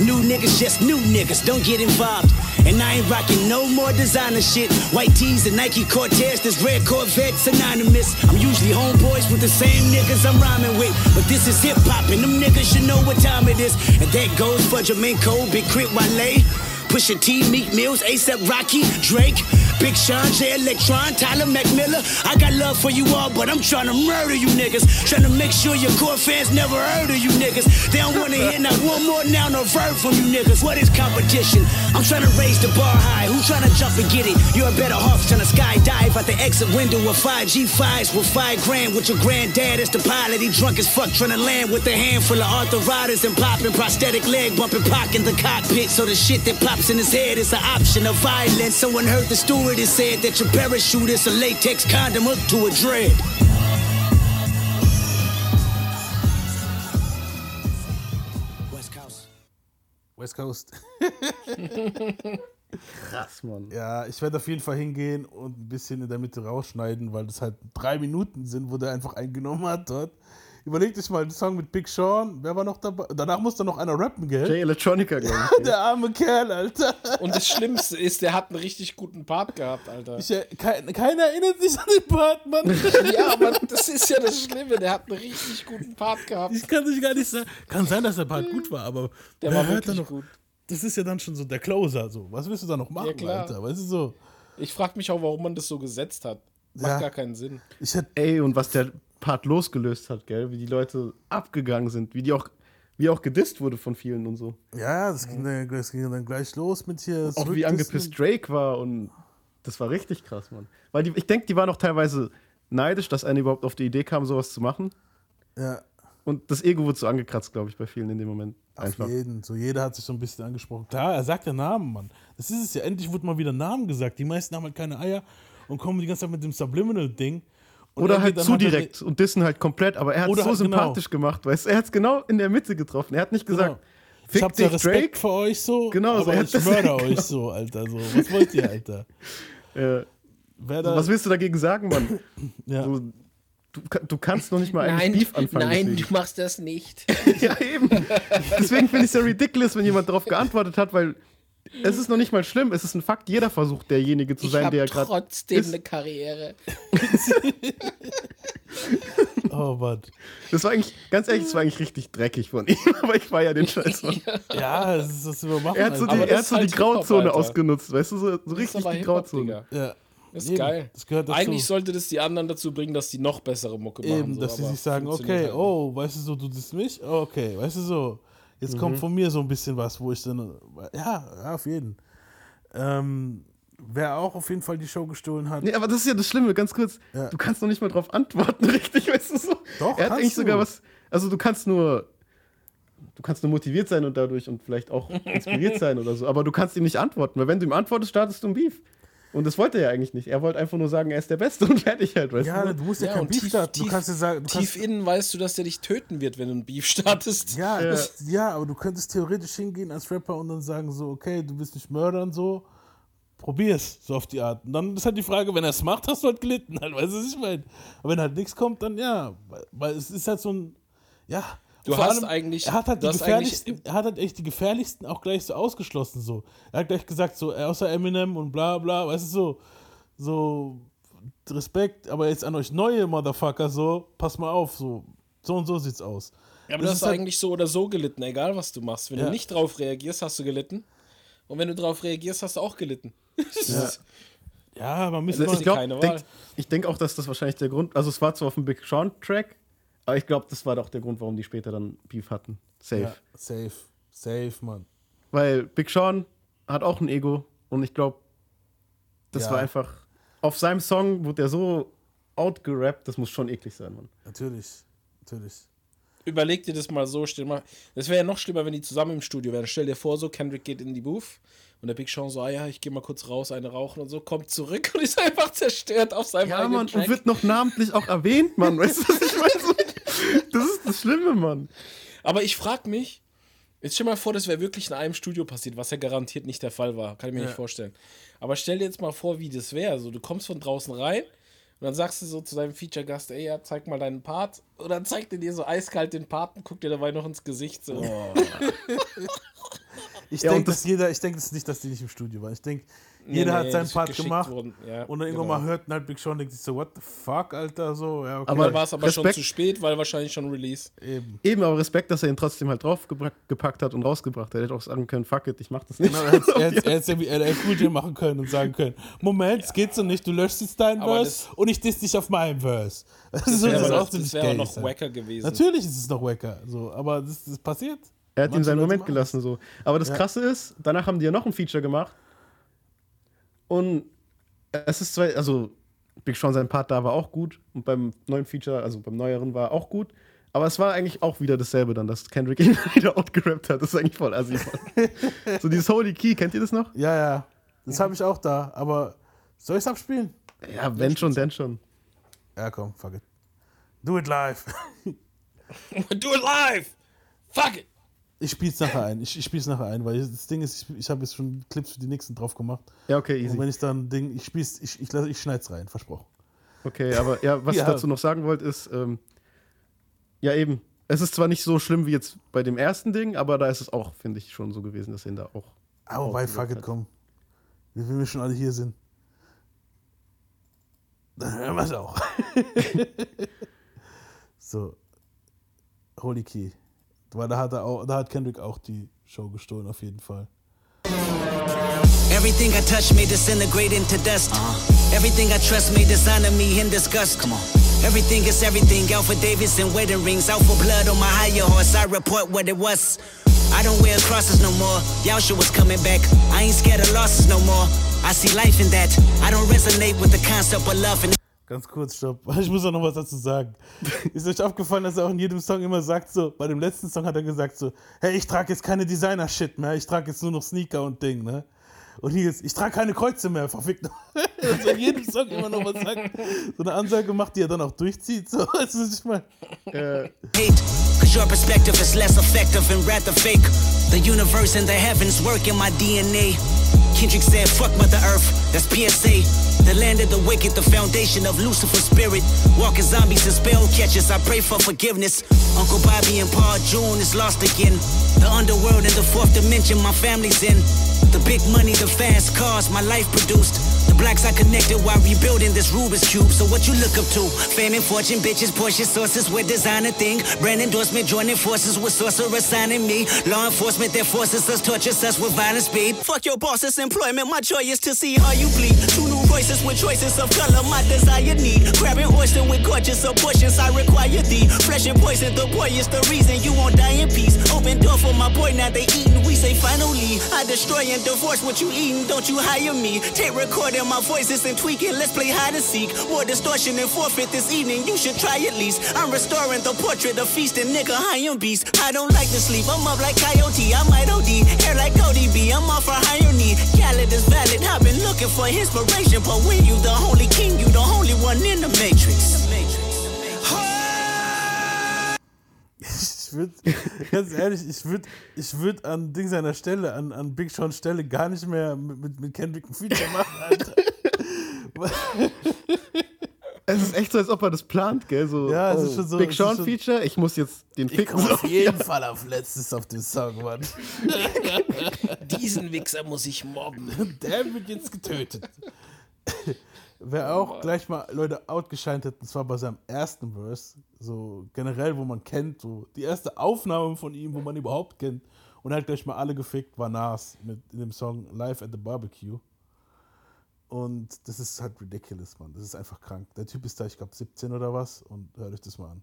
New niggas, just new niggas, don't get involved. And I ain't rocking no more designer shit. White tees and Nike Cortez, this red Corvette synonymous. I'm usually homeboys with the same niggas I'm rhyming with. But this is hip hop, and them niggas should know what time it is. And that goes for Jermaine Cole, Big Crit Wale. Pusha T, Meek Mills, ASAP Rocky, Drake, Big Sean, J Electron, Tyler McMillan. I got love for you all, but I'm trying to murder you niggas. Trying to make sure your core fans never heard of you one more noun or verb from you niggas. What is competition? I'm trying to raise the bar high. Who trying to jump and get it? You're a better off trying to skydive out the exit window of 5G5s with five grand with your granddad as the pilot. He drunk as fuck trying to land with a handful of arthritis and popping prosthetic leg bumping pock in the cockpit. So the shit that pops in his head is an option of violence. Someone heard the stewardess said that your parachute is a latex condom hooked to a dread. West Coast. Krass, Mann. Ja, ich werde auf jeden Fall hingehen und ein bisschen in der Mitte rausschneiden, weil das halt drei Minuten sind, wo der einfach eingenommen hat dort. Überleg dich mal, den Song mit Big Sean, wer war noch dabei? Danach musste noch einer rappen, gell? Jay Electronica, glaube ich. der arme Kerl, Alter. Und das Schlimmste ist, der hat einen richtig guten Part gehabt, Alter. Ich, äh, kein, keiner erinnert sich an den Part, Mann. ja, aber das ist ja das Schlimme, der hat einen richtig guten Part gehabt. Ich kann sich gar nicht sagen. Kann sein, dass der Part gut war, aber Der war wirklich noch? gut. Das ist ja dann schon so der Closer. So. Was willst du da noch machen, Ja, klar. Alter? Weißt du so? Ich frage mich auch, warum man das so gesetzt hat. Macht Ja. gar keinen Sinn. Ich hätte Ey, und was der Part losgelöst hat, gell? Wie die Leute abgegangen sind, wie die auch, wie auch gedisst wurde von vielen und so. Ja, das ging, dann, das ging dann gleich los mit hier. Auch wie angepisst Drake war und das war richtig krass, Mann. Weil die, ich denke, die waren auch teilweise neidisch, dass einer überhaupt auf die Idee kam, sowas zu machen. Ja. Und das Ego wurde so angekratzt, glaube ich, bei vielen in dem Moment. Einfach. Auf jeden. So jeder hat sich so ein bisschen angesprochen. Klar, er sagt ja Namen, Mann. Das ist es ja. Endlich wurde mal wieder Namen gesagt. Die meisten haben halt keine Eier und kommen die ganze Zeit mit dem Subliminal-Ding. Und Oder er halt zu halt- direkt und dissen halt komplett, aber er hat es so halt genau. sympathisch gemacht, weißt du? Er hat es genau in der Mitte getroffen. Er hat nicht gesagt, Genau. Ich hab dich, Respekt Drake. für euch so, Genau, so, aber er hat ich mörder euch so, Alter. So. Was wollt ihr, Alter? Ja. Da- Was willst du dagegen sagen, Mann? Ja. So, du, du kannst noch nicht mal eigentlich Beef anfangen. deswegen. machst das nicht. ja, eben. Deswegen finde ich es ja ridiculous, wenn jemand darauf geantwortet hat, weil es ist noch nicht mal schlimm. Es ist ein Fakt. Jeder versucht, derjenige zu sein, der gerade. trotzdem ist. eine Karriere. Oh, Mann. Das war eigentlich, ganz ehrlich, das war eigentlich richtig dreckig von ihm, aber ich war ja den Scheiß. Ja, das ist das übermachen. Er hat so die, er hat so die Grauzone ausgenutzt, weißt du, so, so richtig die Hip-Hop, Grauzone. Ja. Das ist Eben, geil. das gehört dazu. Eigentlich sollte das die anderen dazu bringen, dass die noch bessere Mucke machen. Eben, so, dass sie sich sagen, okay, halt oh, weißt du so, du bist mich? Oh, Okay, weißt du so, jetzt kommt Mhm. von mir so ein bisschen was, wo ich dann, ja, ja auf jeden. Ähm, wer auch auf jeden Fall die Show gestohlen hat. Nee, aber das ist ja das Schlimme, ganz kurz. Ja. Du kannst noch nicht mal drauf antworten, richtig, weißt du so. Doch, er hat eigentlich sogar du. was. Also du kannst nur. Du kannst nur motiviert sein und dadurch und vielleicht auch inspiriert sein oder so, aber du kannst ihm nicht antworten, weil wenn du ihm antwortest, startest du ein Beef. Und das wollte er ja eigentlich nicht. Er wollte einfach nur sagen, er ist der Beste und fertig halt, weißt Ja, du? du musst ja, Ja, kein und Beef tief, starten. tief, du kannst ja sagen, du tief kannst, innen weißt du, dass der dich töten wird, wenn du ein Beef startest. ja, das, ja, aber du könntest theoretisch hingehen als Rapper und dann sagen so, okay, du willst nicht mördern, so, probier's, so auf die Art. Und dann ist halt die Frage, wenn er es macht, hast du halt gelitten, halt, weißt du, was ich meine? Aber wenn halt nichts kommt, dann ja, weil- weil es ist halt so ein, ja. Du vor hast eigentlich- er hat halt du die hast eigentlich- gefährlichsten, er hat halt echt die gefährlichsten auch gleich so ausgeschlossen, so. Er hat gleich gesagt, so, äh, außer Eminem und bla bla, weißt du, so, so, Respekt, aber jetzt an euch neue Motherfucker, so, pass mal auf, so, so und so sieht's aus. Ja, aber Das du ist hast halt- eigentlich so oder so gelitten, egal was du machst. Wenn Ja. du nicht drauf reagierst, hast du gelitten. Und wenn du drauf reagierst, hast du auch gelitten. Ja. Ja, man müsste Also mal, ich glaube, keine denk, Wahl. ich denke auch, dass das wahrscheinlich der Grund. Also es war zwar auf dem Big Sean Track, aber ich glaube, das war doch der Grund, warum die später dann Beef hatten. Safe. Ja, safe, safe, Mann. Weil Big Sean hat auch ein Ego und ich glaube, das Ja. war einfach. Auf seinem Song wurde der so outgerappt, das muss schon eklig sein, Mann. Natürlich, natürlich. Überleg dir das mal so, stell mal. Das wäre ja noch schlimmer, wenn die zusammen im Studio wären. Stell dir vor, so Kendrick geht in die Booth und der Big Sean so, ah ja, ich gehe mal kurz raus, eine rauchen und so, kommt zurück und ist einfach zerstört auf seinem Ja, eigenen Mann, Track. und wird noch namentlich auch erwähnt, Mann. Weißt du, was ich meine? So, Das ist das Schlimme, Mann. Aber ich frag mich, jetzt stell mal vor, das wäre wirklich in einem Studio passiert, was ja garantiert nicht der Fall war. Kann ich mir Ja. nicht vorstellen. Aber stell dir jetzt mal vor, wie das wäre. Also, du kommst von draußen rein und dann sagst du so zu deinem Feature-Gast, ey, ja, zeig mal deinen Part. Und dann zeigt er dir so eiskalt den Part und guckt dir dabei noch ins Gesicht. So. Ich Ja, denke, das- dass jeder, ich denke das nicht, dass die nicht im Studio waren. Ich denke, Nee, jeder nee, hat seinen Part gemacht worden. Ja, und dann irgendwann genau. mal hört halt Big Sean und denkt sich so, what the fuck, Alter, so, ja, okay. Aber Dann war es aber schon Respekt- zu spät, weil wahrscheinlich schon Release. Eben. Eben, aber Respekt, dass er ihn trotzdem halt draufgepackt hat und rausgebracht hat. Er hätte auch sagen können, fuck it, ich mach das nicht. Genau, er hätte- es ja wie LL Cool J machen können und sagen können, Moment, es geht so nicht, du löschst jetzt deinen Aber Verse und ich diss dich auf meinem Verse. Das, Das ist so- wäre aber auch noch- das auch wacker gewesen. Natürlich ist es noch wacker, so, aber das, das passiert. Er hat ihm Manche seinen Leute Moment machen gelassen so. Aber das Ja. Krasse ist, danach haben die ja noch ein Feature gemacht. Und es ist zwar, also Big Sean sein Part da war auch gut und beim neuen Feature, also beim neueren war auch gut. Aber es war eigentlich auch wieder dasselbe dann, dass Kendrick ihn wieder outgerappt hat. Das ist eigentlich voll assi. So dieses Holy Key, kennt ihr das noch? Ja, ja, das habe ich auch da, aber soll ich es abspielen? Ja, wenn schon, denn schon. Ja, komm, fuck it. Do it live. Do it live! Fuck it! Ich spiel's nachher ein. Ich, ich spiel's nachher ein, weil das Ding ist, ich, ich habe jetzt schon Clips für die nächsten drauf gemacht. Ja, okay, easy. Und wenn ich dann Ding, ich spiel's, ich, ich, ich schneid's rein, versprochen. Okay, aber ja, was Ja. ich dazu noch sagen wollte, ist, ähm, ja eben, es ist zwar nicht so schlimm wie jetzt bei dem ersten Ding, aber da ist es auch, finde ich, schon so gewesen, dass ihn da auch. Aber wobei, fuck it, komm. Wie wir schon alle hier sind. Dann hören wir es auch. so. Holy Key. Weil da hat, er auch, da hat Kendrick auch die Show gestohlen, auf jeden Fall. Everything I touch may disintegrate into dust. Everything I trust may dishonor me in disgust. Come on. Everything is everything. Alpha Davis and wedding rings. Out for blood on my higher horse. I report what it was. I don't wear crosses no more. Yausha was coming back. I ain't scared of losses no more. I see life in that. I don't resonate with the concept of love and Ganz kurz, stopp. Ich muss auch noch was dazu sagen. Ist euch aufgefallen, dass er auch in jedem Song immer sagt, so, bei dem letzten Song hat er gesagt, so, hey, ich trage jetzt keine Designer-Shit mehr, ich trage jetzt nur noch Sneaker und Ding, ne? Und hier ist, ich trage keine Kreuze mehr, verfickt. Also in jedem Song immer noch was sagt. So eine Ansage macht, die er dann auch durchzieht. So, weißt du, was ich meine? hate. Cause your perspective is less effective and rather fake. The universe and the heavens work in my DNA. Kendrick said, fuck Mother Earth, that's PSA. The land of the wicked, the foundation of Lucifer's spirit. Walking zombies and spell catchers, I pray for forgiveness. Uncle Bobby and Pa June is lost again. The underworld and the fourth dimension, my family's in. The big money, the fast cars, my life produced. The blacks I connected while rebuilding this Rubik's Cube. So what you look up to? Fame and fortune, bitches, Porsche sources with designer thing. Brand endorsement, joining forces with sorcerer signing me. Law enforcement that forces us, tortures us with violent speed. Fuck your boss's employment, my joy is to see how you bleed. Two new voices with choices of color, my desire need. Grabbing oyster with gorgeous abortions, I require thee. Flesh and poison, the boy is the reason you won't die in peace. Open door for my boy, now they eating. We say finally, I destroy and divorce what you eating. Don't you hire me? Take recording my voice, voices and tweaking. Let's play hide and seek. More distortion and forfeit this evening. You should try at least. I'm restoring the portrait of feasting, nigga. I am beast. I don't like to sleep. I'm up like coyote. I might OD. Hair like Cody B. I'm off for higher need. Khaled is valid. I've been looking for inspiration, but when you the holy king, you the only one in the matrix. Ich würde, ganz ehrlich, ich würde ich würd an Ding seiner Stelle, an, an Big Sean Stelle gar nicht mehr mit, mit, mit Kendrick ein Feature machen, Alter. Es ist echt so, als ob er das plant, gell? So, Ja, es oh, ist schon so- Big Sean schon- Feature, ich muss jetzt den Ich ficken. komme auf jeden Fall auf letztes auf den Song, Mann. Diesen Wichser muss ich mobben. Der wird jetzt getötet. Wer auch gleich mal Leute outgescheint hat, und zwar bei seinem ersten Verse, so generell, wo man kennt, so die erste Aufnahme von ihm, wo man überhaupt kennt, und er hat gleich mal alle gefickt, war Nas mit dem Song Live at the Barbecue. Und das ist halt ridiculous, Mann. Das ist einfach krank. Der Typ ist da, ich glaube, 17 oder was, und hört euch das mal an.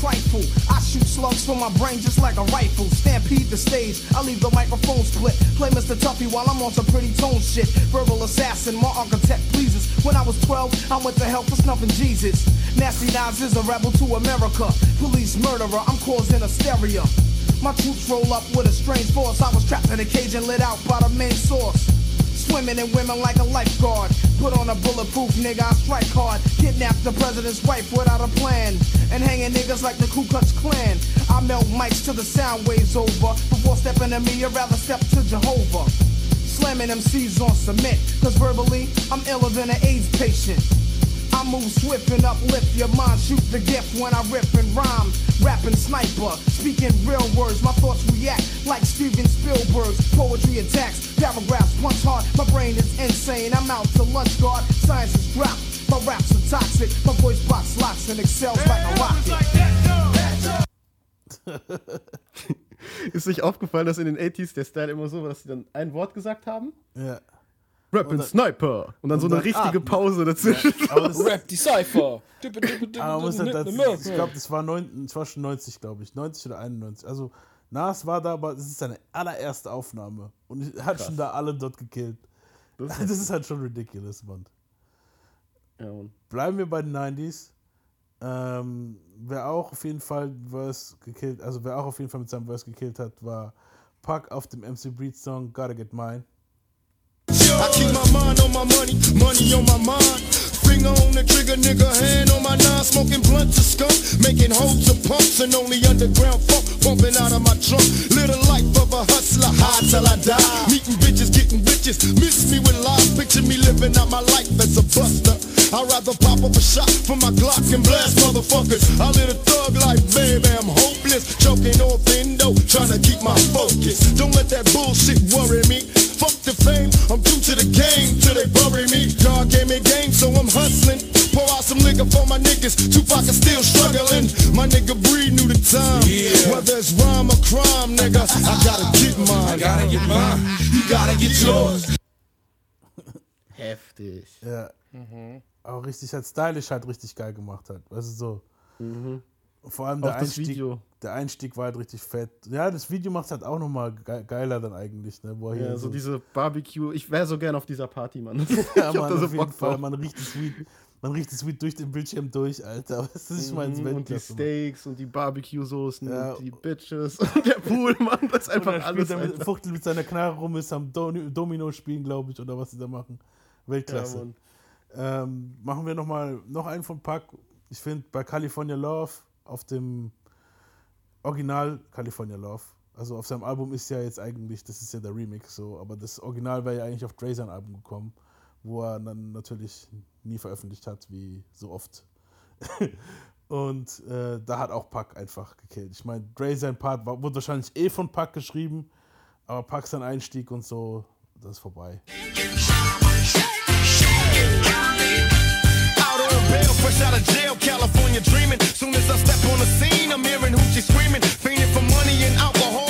Trifle. I shoot slugs from my brain just like a rifle. Stampede the stage, I leave the microphone split. Play Mr. Tuffy while I'm on some pretty tone shit. Verbal assassin, my architect pleases. When I was 12, I went to hell for snuffing Jesus. Nasty Nas is a rebel to America. Police murderer, I'm causing hysteria. My troops roll up with a strange force. I was trapped in a cage and lit out by the main source. Swimming in women like a lifeguard. Put on a bulletproof nigga, I strike hard. Kidnap the president's wife without a plan. And hanging niggas like the Ku Klux Klan. I melt mics till the sound waves over. Before stepping to me, I'd rather step to Jehovah. slamming MCs on cement. Cause verbally, I'm iller than an AIDS patient. I move swift and uplift your mind. Shoot the gift when I rip and rhyme. Rapping sniper, speaking real words. My thoughts react like Steven Spielberg's. Poetry attacks, paragraphs punch hard. My brain is insane. I'm out to lunch guard. Science is dropped. My raps are toxic. My voice box locks and excels like a rocket. Ist euch aufgefallen, dass in den 80s der Style immer so war, dass sie dann ein Wort gesagt haben? Ja. Rap Und and dann- Sniper. Und dann so und eine dann richtige atmen. Pause dazwischen. Ja, das- Rap die Cypher. Halt ich glaube, das war, neun, das war schon 90, glaube ich. 90 oder 91. Also Nas war da, aber das ist seine allererste Aufnahme. Und er hat Krass. schon da alle dort gekillt. Das Das ist- ist, halt schon ridiculous, Mann. Ja, Mann. Bleiben wir bei den 90s. Ähm, wer auch auf jeden Fall Verse gekillt, also wer auch auf jeden Fall mit seinem Verse gekillt hat, war Puck auf dem MC Breed Song Gotta Get Mine. I keep my mind on my money, money on my mind. Finger on the trigger, nigga, hand on my nine, smoking blunt to skunk, making holes of pumps and only underground funk pumping out of my trunk. Little life of a hustler, high till I die. Meeting bitches, getting bitches, miss me with lies, picture me living out my life as a buster. I'd rather pop up a shot for my Glock and blast motherfuckers. I live a thug life, baby, I'm hopeless. Choking off endo, trying to keep my focus. Don't let that bullshit worry me. Fuck the fame, I'm true to the game till they bury me. God gave me game, so I'm hustling. Pour out some liquor for my niggas. Tupac is still struggling. My nigga Breed knew the time. Whether it's rhyme or crime, nigga, I gotta get mine. I gotta get mine. You gotta get yours. Heftig. Ja. Auch richtig, halt stylisch halt richtig geil gemacht hat. Weißt du, so. Vor allem der Einstieg, der Einstieg war halt richtig fett. Ja, das Video macht halt auch nochmal ge geiler dann eigentlich, ne? Wo Ja, hier so diese Barbecue. Ich wäre so gern auf dieser Party, Mann. Ja, ich Mann, da so auf jeden Bock Fall. drauf. Man riecht das Weed, man riecht das Weed durch den Bildschirm durch, Alter. Weißt du, ich meine, Mhm, und die Steaks und die Barbecue-Soßen Ja. und die Bitches und der Pool, Mann. Das ist einfach alles. er Alter. Fuchtel mit seiner Knarre rum, ist am Domino spielen, glaube ich, oder was sie da machen. Weltklasse. Ja, ähm, machen wir noch mal noch einen von Pack. Ich finde bei California Love auf dem Original California Love, also auf seinem Album ist ja jetzt eigentlich, das ist ja der Remix so, aber das Original wäre ja eigentlich auf Dre sein Album gekommen, wo er dann natürlich nie veröffentlicht hat, wie so oft. Und äh, da hat auch Pack einfach gekillt. Ich meine, Dre sein Part war, wurde wahrscheinlich eh von Pack geschrieben, aber Pack sein Einstieg und so, das ist vorbei. Fresh out of jail, California dreaming. Soon as I step on the scene, I'm hearing hoochie screaming. Fiending for money and alcohol,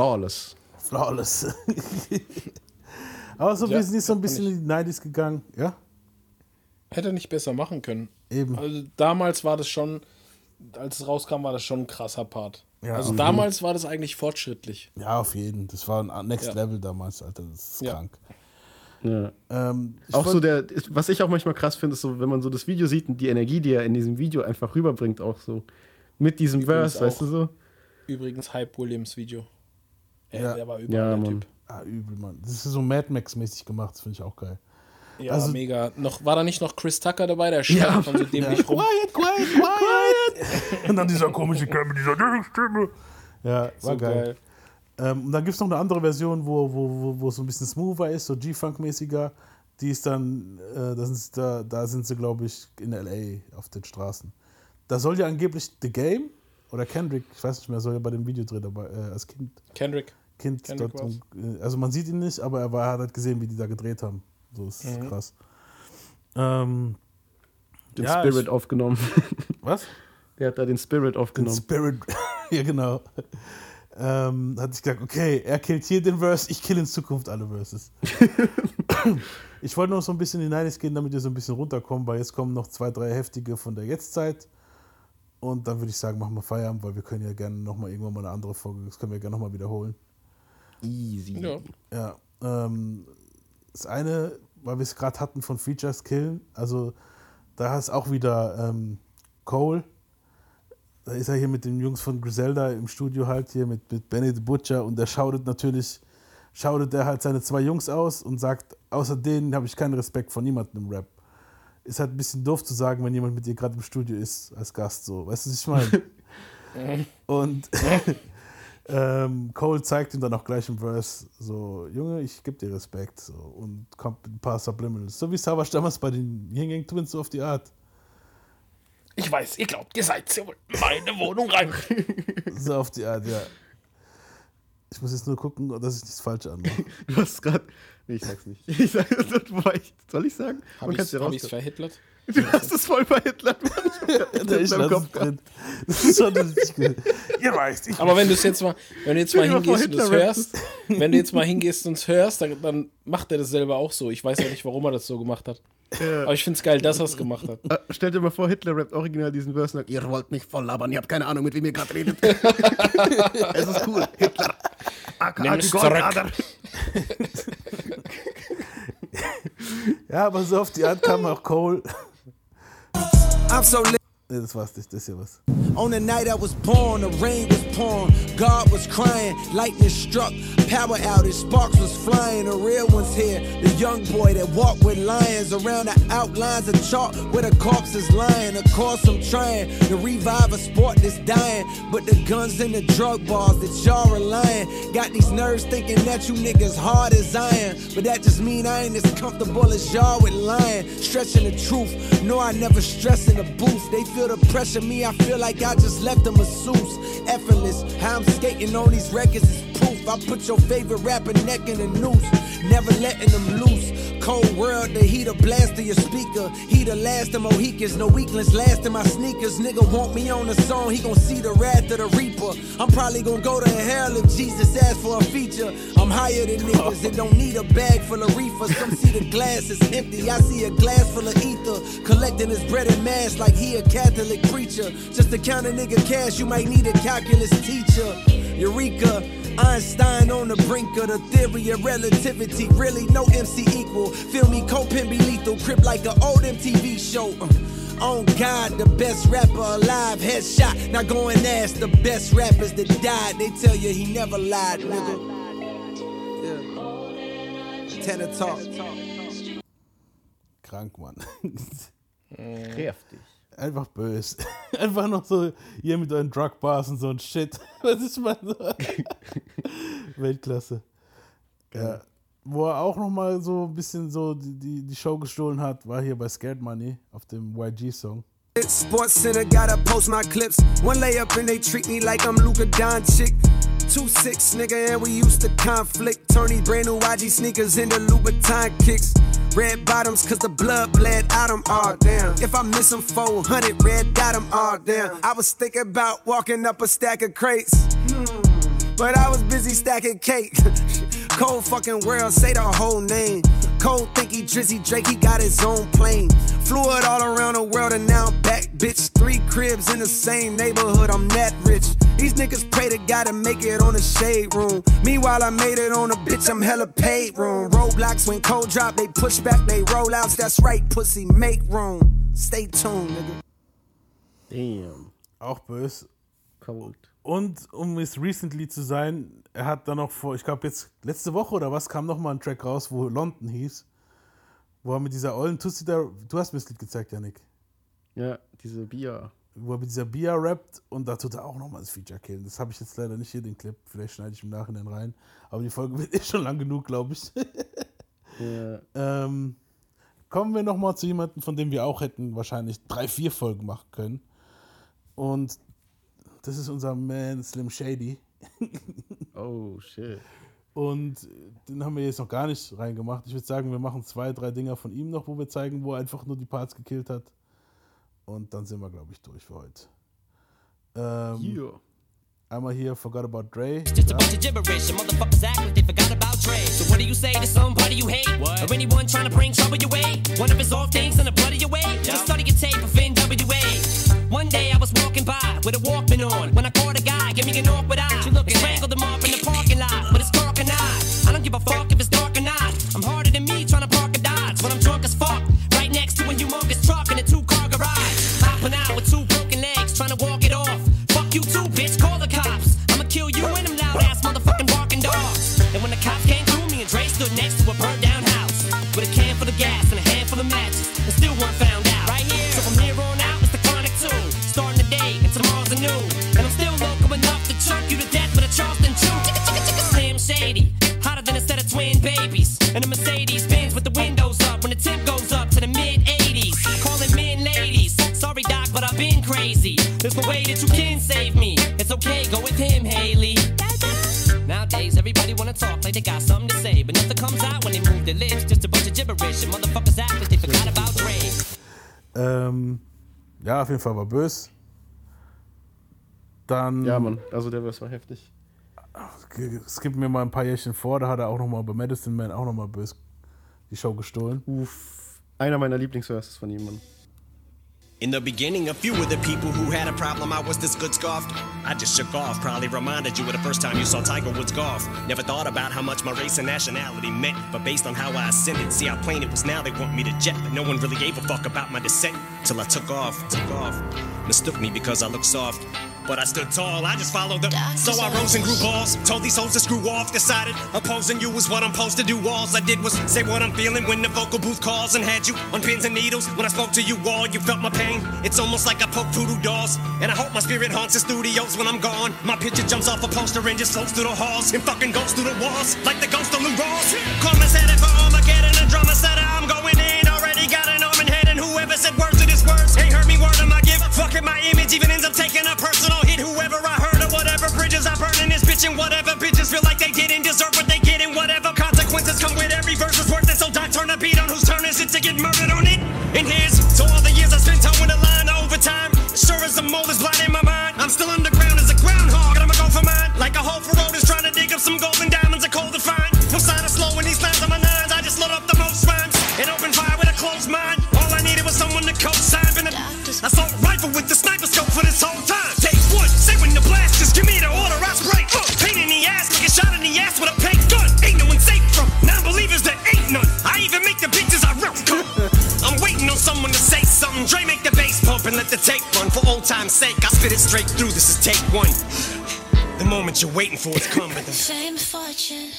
Flawless. Flawless. Aber so Ja, wir sind jetzt so ein bisschen in die 90s gegangen, ja? Hätte er nicht besser machen können. Eben. Also damals war das schon, als es rauskam, war das schon ein krasser Part. Ja, also damals war das eigentlich fortschrittlich. Ja, auf jeden. Das war ein Next Ja. Level damals, Alter. Das ist Ja. krank. Ja. Ähm, Auch so der, was ich auch manchmal krass finde, ist so, wenn man so das Video sieht und die Energie, die er in diesem Video einfach rüberbringt, auch so mit diesem Übrigens Verse, weißt du so? Übrigens Hype Williams Video. Ja, Ja. der war überall Ja, der Mann. Typ. Ah, übel, Mann. Das ist so Mad Max-mäßig gemacht, das finde ich auch geil. Ja, Also- mega. Noch, war da nicht noch Chris Tucker dabei? Der schreit Ja. von so dämlich Ja. rum. Quiet, quiet, quiet! Und dann dieser komische Kerl mit dieser Stimme. Ja, war So geil. geil. Ähm, und dann gibt es noch eine andere Version, wo, wo, wo, wo es so ein bisschen smoother ist, so G-Funk-mäßiger. Die ist dann, äh, da, sind sie, da, da sind sie, glaube ich, in L.A. auf den Straßen. Da soll ja angeblich The Game oder Kendrick, ich weiß nicht mehr, soll ja bei dem Video drin dabei, äh, als Kind. Kendrick. Kind Kendrick dort, war's. äh, also man sieht ihn nicht, aber er war, hat halt gesehen, wie die da gedreht haben. So ist Mhm. krass. Ähm, Den ja, Spirit ich- aufgenommen. Was? Der hat da den Spirit Den aufgenommen. Spirit, ja genau. Ähm, hat sich gesagt, okay, er killt hier den Verse, ich kill in Zukunft alle Verses. ich wollte noch so ein bisschen in die 90s gehen, damit wir so ein bisschen runterkommen, weil jetzt kommen noch zwei, drei heftige von der Jetztzeit. Und dann würde ich sagen, machen wir Feierabend, weil wir können ja gerne nochmal irgendwann mal eine andere Folge, das können wir gerne nochmal wiederholen. Easy. Ja. Ja. Ähm, das eine, weil wir es gerade hatten von Features Killen, also da ist auch wieder ähm, Cole. Da ist er hier mit den Jungs von Griselda im Studio halt hier mit, mit Benny the Butcher und der schautet natürlich, schautet er halt seine zwei Jungs aus und sagt, außer denen habe ich keinen Respekt vor niemandem im Rap. Ist halt ein bisschen doof zu sagen, wenn jemand mit dir gerade im Studio ist als Gast so. Weißt du, was ich meine? und ähm, Cole zeigt ihm dann auch gleich im Verse so, Junge, ich gebe dir Respekt so, und kommt mit ein paar Subliminals. So wie Savage damals bei den Ying Yang Twins so auf die Art. Ich weiß, ihr glaubt, ihr seid ja wohl in meine Wohnung rein. So auf die Art, ja. Ich muss jetzt nur gucken, dass ich nichts falsch anmache. Du hast gerade. Nee, ich sag's nicht. Ich sag, soll ich sagen? Hab Man ich's, hab ich's verhitlert? Du hast es voll. Ich hab Der das ist im Kopf drin. Das ist schon richtig gut. Ihr weißt, ich Aber wenn du es jetzt mal, wenn du jetzt mal hingehst und es Hitler hörst, wenn du jetzt mal hingehst und es hörst, dann, dann macht er das selber auch so. Ich weiß ja nicht, warum er das so gemacht hat. Ja. Aber ich finde es geil, dass er es gemacht hat. Äh, Stell dir mal vor, Hitler rappt original diesen Verse und sagt, ihr wollt mich voll labern, ihr habt keine Ahnung, mit wem ihr gerade redet. es ist cool. Hitler. Nimm es Goldader. Ja, aber so auf die Art kam auch Cole. I'm so lit. Das war's nicht, das hier was. On the night I was born, the rain was pouring, God was crying, lightning struck, power outage, sparks was flying, the real ones here, the young boy that walked with lions around the outlines of chalk where the corpse is lying. Of course I'm trying to revive a sport that's dying, but the guns and the drug bars that y'all relying got these nerves thinking that you niggas hard as iron, but that just mean I ain't as comfortable as y'all with lying, stretching the truth. No, I never stress in the booth. They feel the pressure, me I feel like I just left a masseuse. Effortless, how I'm skating on these records is proof. I put your favorite rapper neck in a noose, never letting them loose. Cold world, the heat blast to your speaker. He the last of Mohicans, no weaklings last in my sneakers. Nigga want me on the song, he gon' see the wrath of the reaper. I'm probably gon' go to hell if Jesus asks for a feature. I'm higher than niggas that don't need a bag full of reefer. Some see the glass is empty, I see a glass full of ether. Collecting his bread and mass like he a Catholic preacher. Just to count a nigga cash, you might need a calculus teacher. Eureka. Einstein on the brink of the theory of relativity. Really, no MC equal. Feel me, Copin be lethal. Crip like an old MTV show. Uh, on God, the best rapper alive. Headshot. Now go and ask the best rappers that died. They tell you he never lied, nigga. Yeah. Tenor talk. Krank, Mann. Kräftig. Einfach böse. Einfach noch so hier mit euren Drug-Bars und so ein Shit. Was ist mal so? Weltklasse. Ja. Wo er auch noch mal so ein bisschen so die, die, die Show gestohlen hat, war hier bei Scared Money auf dem YG-Song. Sports Center, gotta post my clips. One layup and they treat me like I'm Luka Doncic. Two six nigga and we used to conflict. Turn these brand new YG sneakers into Louboutin kicks. Red bottoms cause the blood bled out them all damn. If I miss them 400, red dot them all damn. I was thinking about walking up a stack of crates. But I was busy stacking cake. Cold fucking world, say the whole name. Cold think he Drizzy Drake, he got his own plane. Flew it all around the world and now I'm back, bitch. Three cribs in the same neighborhood, I'm that rich. These niggas pray to God to make it on the shade room. Meanwhile, I made it on a bitch, I'm hella paid room. Roadblocks when cold drop, they push back, they roll outs. That's right, pussy, make room. Stay tuned, nigga. Damn. Auch böse. Cold. Und um es recently zu sein, er hat dann noch vor, ich glaube jetzt letzte Woche oder was, kam noch mal ein Track raus, wo London hieß. Wo er mit dieser ollen Tussi da, du hast mir das Lied gezeigt, Janik. Ja, diese Bier. Wo er mit dieser Bia rappt und da tut er auch nochmal das Feature killen. Das habe ich jetzt leider nicht hier, den Clip. Vielleicht schneide ich im Nachhinein rein. Aber die Folge wird eh schon lang genug, glaube ich. Ja. ähm, kommen wir nochmal zu jemandem, von dem wir auch hätten wahrscheinlich drei, vier Folgen machen können. Und das ist unser Man Slim Shady. Oh, shit. Und den haben wir jetzt noch gar nicht reingemacht. Ich würde sagen, wir machen zwei, drei Dinger von ihm noch, wo wir zeigen, wo er einfach nur die Parts gekillt hat. Und dann sind wir, glaube ich, durch für heute. Ähm, Yeah. Einmal hier Forgot About Dre. Just a bunch of gibberish, and motherfuckers act like they forgot about Dre. So what do you say to somebody you hate? Or anyone trying to bring trouble your way? One of his off things in the blood of your way? Just study your tape of NWA. One day I was walking by with a Walkman on. When I caught a guy, give me an awkward eye. She looking strangled him off in the parking lot, but it's dark and I. I don't give a fuck if it's dark or not. I'm harder than me trying to park a Dodge when I'm drunk as fuck. Right next to a humongous truck in a trying to walk no way that you can save me. It's okay, go with him, Haley. Nowadays, everybody wanna talk like they got something to say, but nothing comes out when they move their lips. Just a bunch of gibberish, and motherfuckers act like they forgot about Dre. Ähm, ja, auf jeden Fall war bös. Dann. Ja, Mann, also der Verse war heftig. Es gibt mir mal ein paar Jährchen vor, da hat er auch nochmal bei Medicine Man auch nochmal bös die Show gestohlen. Uff. Einer meiner Lieblingsverses von ihm, Mann. In the beginning, a few of the people who had a problem I was this good scoffed. I just shook off, probably reminded you of the first time you saw Tiger Woods golf. Never thought about how much my race and nationality meant, but based on how I ascended, see how plain it was now they want me to jet, but no one really gave a fuck about my descent till I took off, took off. Mistook me because I look soft. But I stood tall, I just followed them. So I rose and grew balls. Told these hoes to screw off. Decided opposing you was what I'm supposed to do. All I did was say what I'm feeling when the vocal booth calls and had you on pins and needles. When I spoke to you all, you felt my pain. It's almost like I poked voodoo dolls. And I hope my spirit haunts the studios when I'm gone. My picture jumps off a poster and just floats through the halls and fucking goes through the walls like the ghost of Lou Rawls. Corman's headed for Armageddon and drama setter. My my image even ends up taking a personal hit. Whoever I hurt or whatever bridges I burn in this bitch and whatever bitches feel like they didn't deserve what they get and whatever consequences come with every verse is worth it. So die turn a beat on whose turn is it to get murdered on it. And his, so all the years I spent towing the line overtime. Sure as the mold is blind in my mind. I'm still underground as a groundhog and I'ma go for mine. Like a hole for road is trying to dig up some golden diamonds for this whole time. Take one, say when the blast just give me the order. I spray uh, pain in the ass, like a shot in the ass with a paint gun. Ain't no one safe from non-believers. There ain't none. I even make the bitches I rep. Come. I'm waiting on someone to say something. Dre make the bass pump and let the tape run. For old time's sake, I spit it straight through. This is take one. The moment you're waiting for is coming. Same fortune.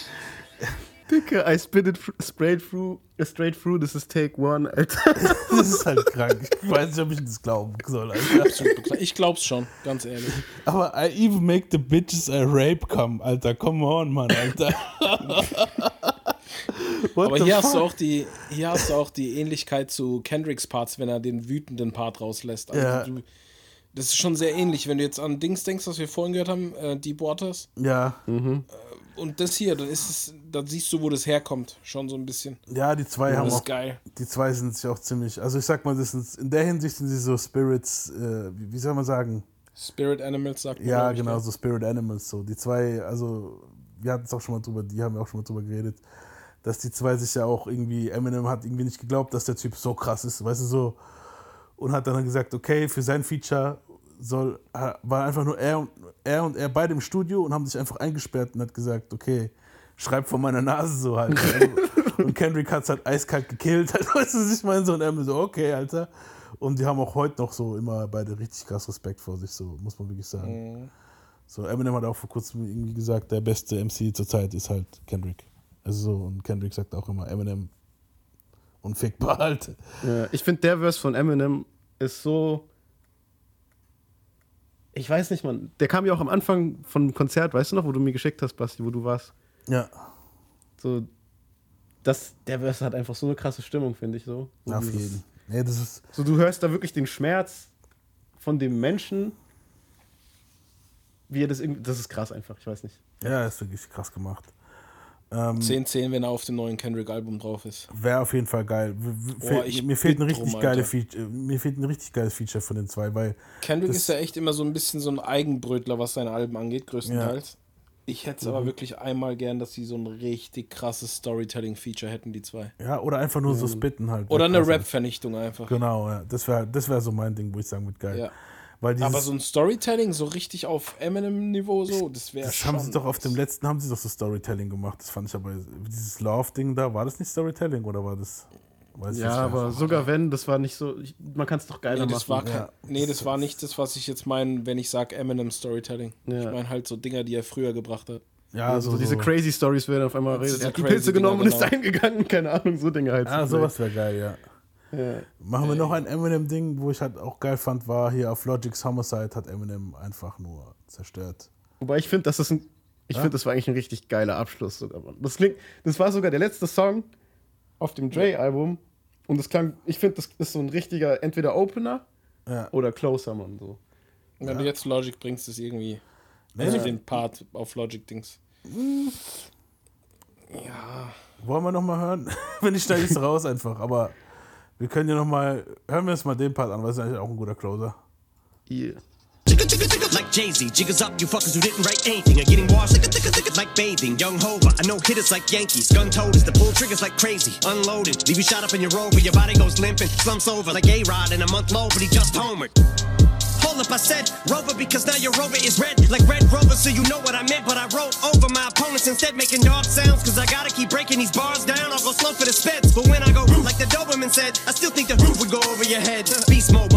Dicke, I spit it fr- straight through, uh, straight through, this is take one, Alter. Das ist halt krank. Ich weiß nicht, ob ich das glauben soll, Alter. Ich glaub's schon, ganz ehrlich. Aber I even make the bitches I rape come, Alter. Come on, Mann, Alter. What Aber the hier hast, du auch die, hier hast du auch die Ähnlichkeit zu Kendricks Parts, wenn er den wütenden Part rauslässt. Also Ja. du, das ist schon sehr ähnlich, wenn du jetzt an Dings denkst, was wir vorhin gehört haben, äh, Deep Waters. Ja. Und das hier, dann ist es, dann siehst du, wo das herkommt, schon so ein bisschen. Ja, die zwei haben das auch. geil. Die zwei sind sich auch ziemlich. Also ich sag mal, das sind, in der Hinsicht sind sie so Spirits, äh, wie, wie soll man sagen? Spirit Animals sagt man, Ja, genau, so Spirit Animals. So. Die zwei, also, wir hatten es auch schon mal drüber, die haben wir auch schon mal drüber geredet, dass die zwei sich ja auch irgendwie, Eminem hat irgendwie nicht geglaubt, dass der Typ so krass ist, weißt du so. Und hat dann gesagt, okay, für sein Feature soll, äh, war einfach nur er und, er und er beide im Studio und haben sich einfach eingesperrt und hat gesagt, okay, schreib vor meiner Nase so halt. und Kendrick hat es halt eiskalt gekillt, halt, weißt du, was ich meine? So, und Eminem so, okay, Alter. Und die haben auch heute noch so immer beide richtig krass Respekt vor sich, so muss man wirklich sagen. Mhm. So, Eminem hat auch vor kurzem irgendwie gesagt, der beste MC zurzeit ist halt Kendrick. Also so, und Kendrick sagt auch immer Eminem unfickbar halt. Ja, ich finde, der Verse von Eminem ist so. Ich weiß nicht, Mann. Der kam ja auch am Anfang vom Konzert, weißt du noch, wo du mir geschickt hast, Basti, wo du warst. Ja. So. Das, der Verse hat einfach so eine krasse Stimmung, finde ich so. so Auf jeden. Nee, das ist. So, du hörst da wirklich den Schmerz von dem Menschen, wie er das irgendwie. Das ist krass einfach, ich weiß nicht. Ja, ist wirklich krass gemacht. Ähm, 10-10, wenn er auf dem neuen Kendrick-Album drauf ist. Wäre auf jeden Fall geil. Boah, mir fehlt ein richtig drum, geile. Feature. Mir fehlt ein richtig geiles Feature von den zwei, weil. Kendrick ist ja echt immer so ein bisschen so ein Eigenbrötler, was seine Alben angeht, größtenteils. Ich hätte es aber Mhm. wirklich einmal gern, dass sie so ein richtig krasses Storytelling-Feature hätten, die zwei. Ja, oder einfach nur so spitten halt. Oder eine. Rap-Vernichtung einfach. Genau, ja. Das wäre das wär so mein Ding, wo ich sagen würde, geil. Ja. Weil dieses, Aber so ein Storytelling, so richtig auf Eminem-Niveau, so, das wäre das haben sie doch auf dem letzten, haben sie doch so Storytelling gemacht. Das fand ich aber, dieses Love-Ding da, war das nicht Storytelling oder war das? Weiß Ja, nicht. aber sogar wenn, das war nicht so. Ich, man kann es doch geiler Nee das, machen. war kein, nee, das war nicht das, was ich jetzt meine, wenn ich sage Eminem Storytelling. Ja. Ich meine halt so Dinger, die er früher gebracht hat. Ja, so, diese crazy Stories, wo er dann auf einmal redet. Er hat die crazy Pilze genommen Dinger, und ist genau. eingegangen, keine Ahnung, so Dinge halt. Ah, sowas wäre geil, ja. Ja. Machen wir noch ein Eminem-Ding, wo ich halt auch geil fand, war hier auf Logic's Homicide hat Eminem einfach nur zerstört. Wobei ich finde, das ist ein. Ich Ja? finde, das war eigentlich ein richtig geiler Abschluss. Das klingt, das war sogar der letzte Song auf dem Dre-Album. Und das klang, ich finde, das ist so ein richtiger, entweder Opener Ja. oder Closer, Mann. So. Und wenn du jetzt Logic bringst, ist irgendwie. Also den Part auf Logic-Dings. Ja. Wollen wir noch mal hören? Wenn nicht, schneide ich es raus einfach. Aber wir können ja noch mal, hören wir uns mal den Part an, weil es ist eigentlich auch ein guter Closer. Yeah. Like Jay-Z, jiggers up, you fuckers who didn't write anything are getting washed like bathing. Young Hova, I know hitters like Yankees. Gun toters, the pull triggers like crazy. Unloaded, leave you shot up in your rover, your body goes limping. Slumps over like A-Rod in a month low, but he just homered. Hold up, I said Rover because now your Rover is red like Red Rover, so you know what I meant. But I wrote over my opponents instead, making dog sounds. Cause I gotta keep breaking these bars down. I'll go slow for the speds. But when I go, like the Said, I still think the roof would go over your head. Beast mode,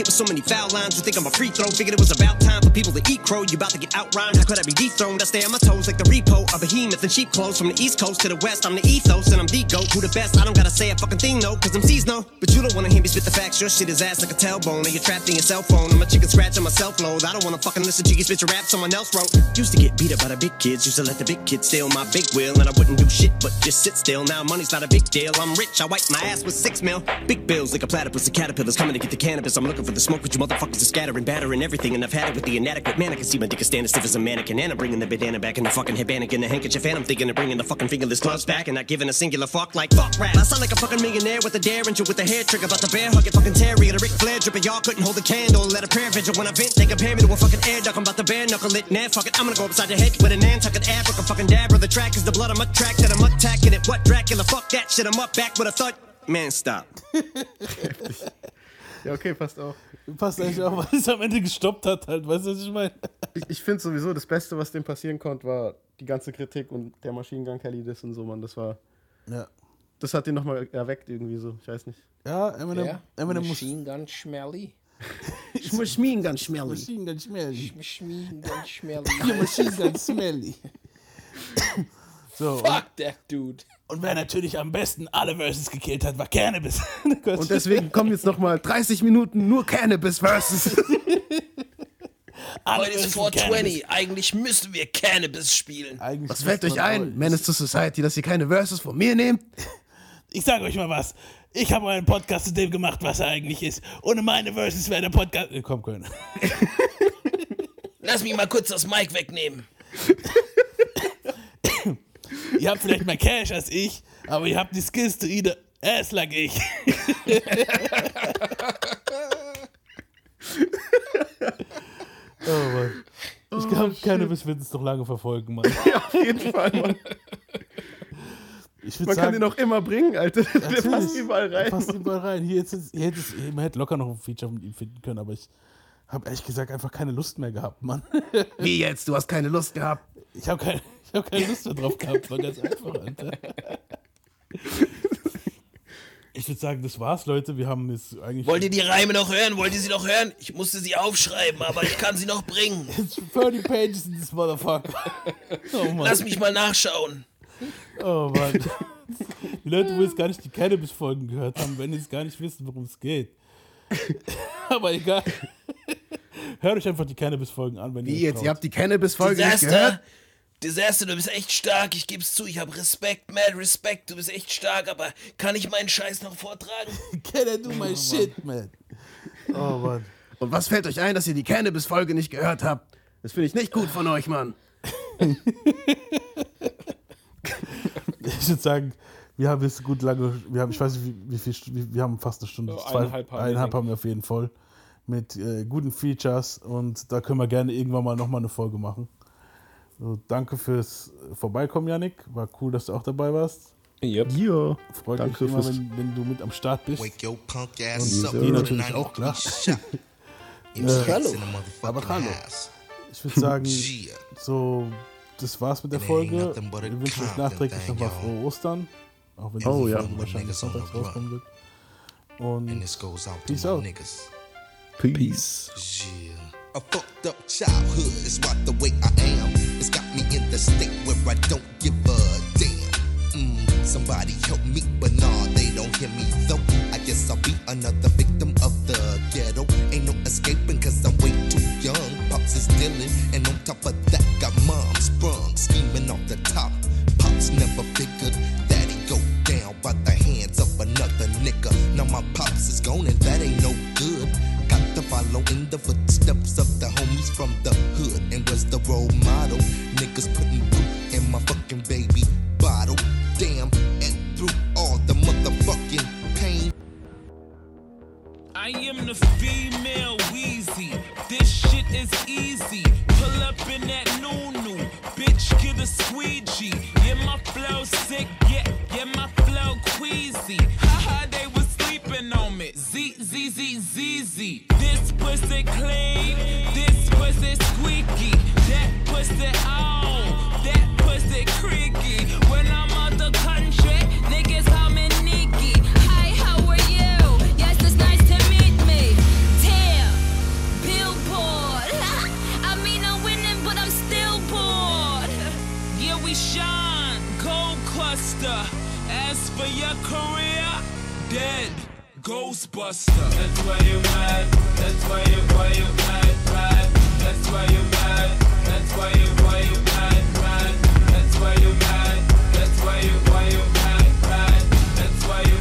hit with so many foul lines. You think I'm a free throw? Figured it was about time for people to eat crow. You about to get outrhymed. How could I be dethroned? I stay on my toes like the repo, a behemoth and sheep clothes. From the east coast to the west, I'm the ethos and I'm the goat. Who the best? I don't gotta say a fucking thing, no, cause C's know. But you don't wanna hear me spit the facts. Your shit is ass like a tailbone. And you're trapped in your cell phone. I'm a chicken scratch on my self load. I don't wanna fucking listen to you spit your rap someone else wrote. Used to get beat up by the big kids. Used to let the big kids steal my big wheel. And I wouldn't do shit but just sit still. Now money's not a big deal. I'm rich. I wipe my ass with six mil. Big bills like a platypus. The caterpillars coming to get the cannabis. I'm looking for the smoke, with you motherfuckers are scattering, battering everything. And I've had it with the inadequate man. I can see my dick is standing stiff as a mannequin. And I'm bringing the bandana back in the fucking headband and the handkerchief. And I'm thinking of bringing the fucking fingerless gloves back. And not giving a singular fuck like fuck rap. I sound like a fucking millionaire with a derringer with a hair trigger. About the bear hugging fucking Terry. Or the Ric Flair dripper. Y'all couldn't hold a candle. Let a prayer vigil when I vent. They compare me to a fucking air duck. I'm about to bare knuckle it. Nah, fuck it. I'm gonna go upside your head with a Nantucket Africa fucking dab. The track is the blood I'm a track that I'm attacking it. What Dracula? Fuck that shit. I'm up back with a thud. Man, stop. Ja, okay, passt auch. Passt eigentlich auch, weil es am Ende gestoppt hat, halt. Weißt du, was ich meine? Ich, ich finde sowieso, das Beste, was dem passieren konnte, war die ganze Kritik und der Machine Gun Kelly das und so, Mann. Das war. Ja. Das hat ihn nochmal erweckt irgendwie so. Ich weiß nicht. Ja, Eminem, Ja, Eminem muss. Machine Gun Schmelly. Machine Gun Schmelly. Machine Gun Schmelly. Machine Gun Schmelly. Machine gun smelly. So, Fuck that dude. Und wer natürlich am besten alle Verses gekillt hat, war Cannabis. Und deswegen kommen jetzt nochmal 30 Minuten nur Cannabis versus. alle Heute ist Verses von 420. Eigentlich müssen wir Cannabis spielen. Eigentlich Was fällt euch man ein, Menace to Society, dass ihr keine Verses von mir nehmt? Ich sage euch mal was. Ich habe einen Podcast zu dem gemacht, was er eigentlich ist. Ohne meine Verses wäre der Podcast. Äh, Komm, Köln. Lass mich mal kurz das Mic wegnehmen. ihr habt vielleicht mehr Cash als ich, aber ihr habt die Skills to eat ass like ich. oh Mann. Ich glaube, Cannabis wird uns noch lange verfolgen, Mann. Ja, auf jeden Fall, Mann. Man kann sagen, den auch immer bringen, Alter. Der passt überall rein. Passt überall rein. Hier, jetzt hier hätte es, man hätte locker noch ein Feature mit ihm finden können, aber ich habe ehrlich gesagt einfach keine Lust mehr gehabt, Mann. Wie jetzt? Du hast keine Lust gehabt. Ich habe keine, ich hab keine Lust mehr drauf gehabt, war ganz einfach, Alter. Ich würde sagen, das war's, Leute. Wir haben jetzt eigentlich. Wollt ihr die Reime noch hören? Wollt ihr sie noch hören? Ich musste sie aufschreiben, aber ich kann sie noch bringen. 30 Pages in this motherfucker. Oh Mann. Lass mich mal nachschauen. Oh Mann. Die Leute, wo jetzt gar nicht die Cannabis-Folgen gehört haben, werden jetzt gar nicht wissen, worum es geht. Aber egal. Hört euch einfach die Cannabis-Folgen an, wenn Wie ihr jetzt? traut. Ihr habt die Cannabis-Folge nicht gehört? Disaster, du bist echt stark. Ich geb's zu. Ich hab Respekt, mad Respekt. Du bist echt stark, aber kann ich meinen Scheiß noch vortragen? Can I do my shit, man? Oh Mann. Und was fällt euch ein, dass ihr die Cannabis-Folge nicht gehört habt? Das finde ich nicht gut von euch, Mann. Ich würde sagen, wir haben jetzt gut lange, wir haben, ich weiß nicht, wie, wie viel, wir haben fast eine Stunde. Zwei, eineinhalb haben wir, eineinhalb haben wir auf jeden Fall. Mit äh, guten Features und da können wir gerne irgendwann mal nochmal eine Folge machen. So, danke fürs Vorbeikommen, Yannick. War cool, dass du auch dabei warst. Yep. Ja. Freut Danke mich immer, wenn, wenn du mit am Start bist. Wake your punk Und ass up. die natürlich auch, klar. Äh, hallo. aber hallo. Ich würde sagen, so, das war's mit der Folge. Wir wünschen euch nachträglich nochmal frohe Ostern. Auch wenn Oh, ja. Wahrscheinlich sonntags rauskommen wird. Und peace out. Peace. A fucked up childhood is what the way I am. It's got me in the state where I don't give a damn. Mm, somebody help me, but nah, they don't hear me though. I guess I'll be another victim of the ghetto. Ain't no escaping cause I'm way too young. Pops is dealing, and on top of that, got mom sprung, scheming off the top. Pops never figured that he go down by the hands of another nigga. Now my pops is gone, and that ain't no follow in the footsteps of the homies from the hood. And was the role model. Niggas putting poop in my fucking baby bottle. Damn, and through all the motherfucking pain. I am the female Wheezy. This shit is easy. Pull up in that new new. Bitch, get a squeegee. Yeah, my flow sick. This pussy squeaky. That pussy. That pussy. When I'm out the country, niggas call me. Hi, how are you? Yes, it's nice to meet me. Billboard. I mean, I'm winning, but I'm still bored. Yeah, we shine, gold cluster. As for your career, dead, Ghostbuster. That's why you're mad. That's why you why you mad, mad. That's why you're mad. That's why you why you mad, mad. That's why you're mad. That's why you why you mad, mad. That's why you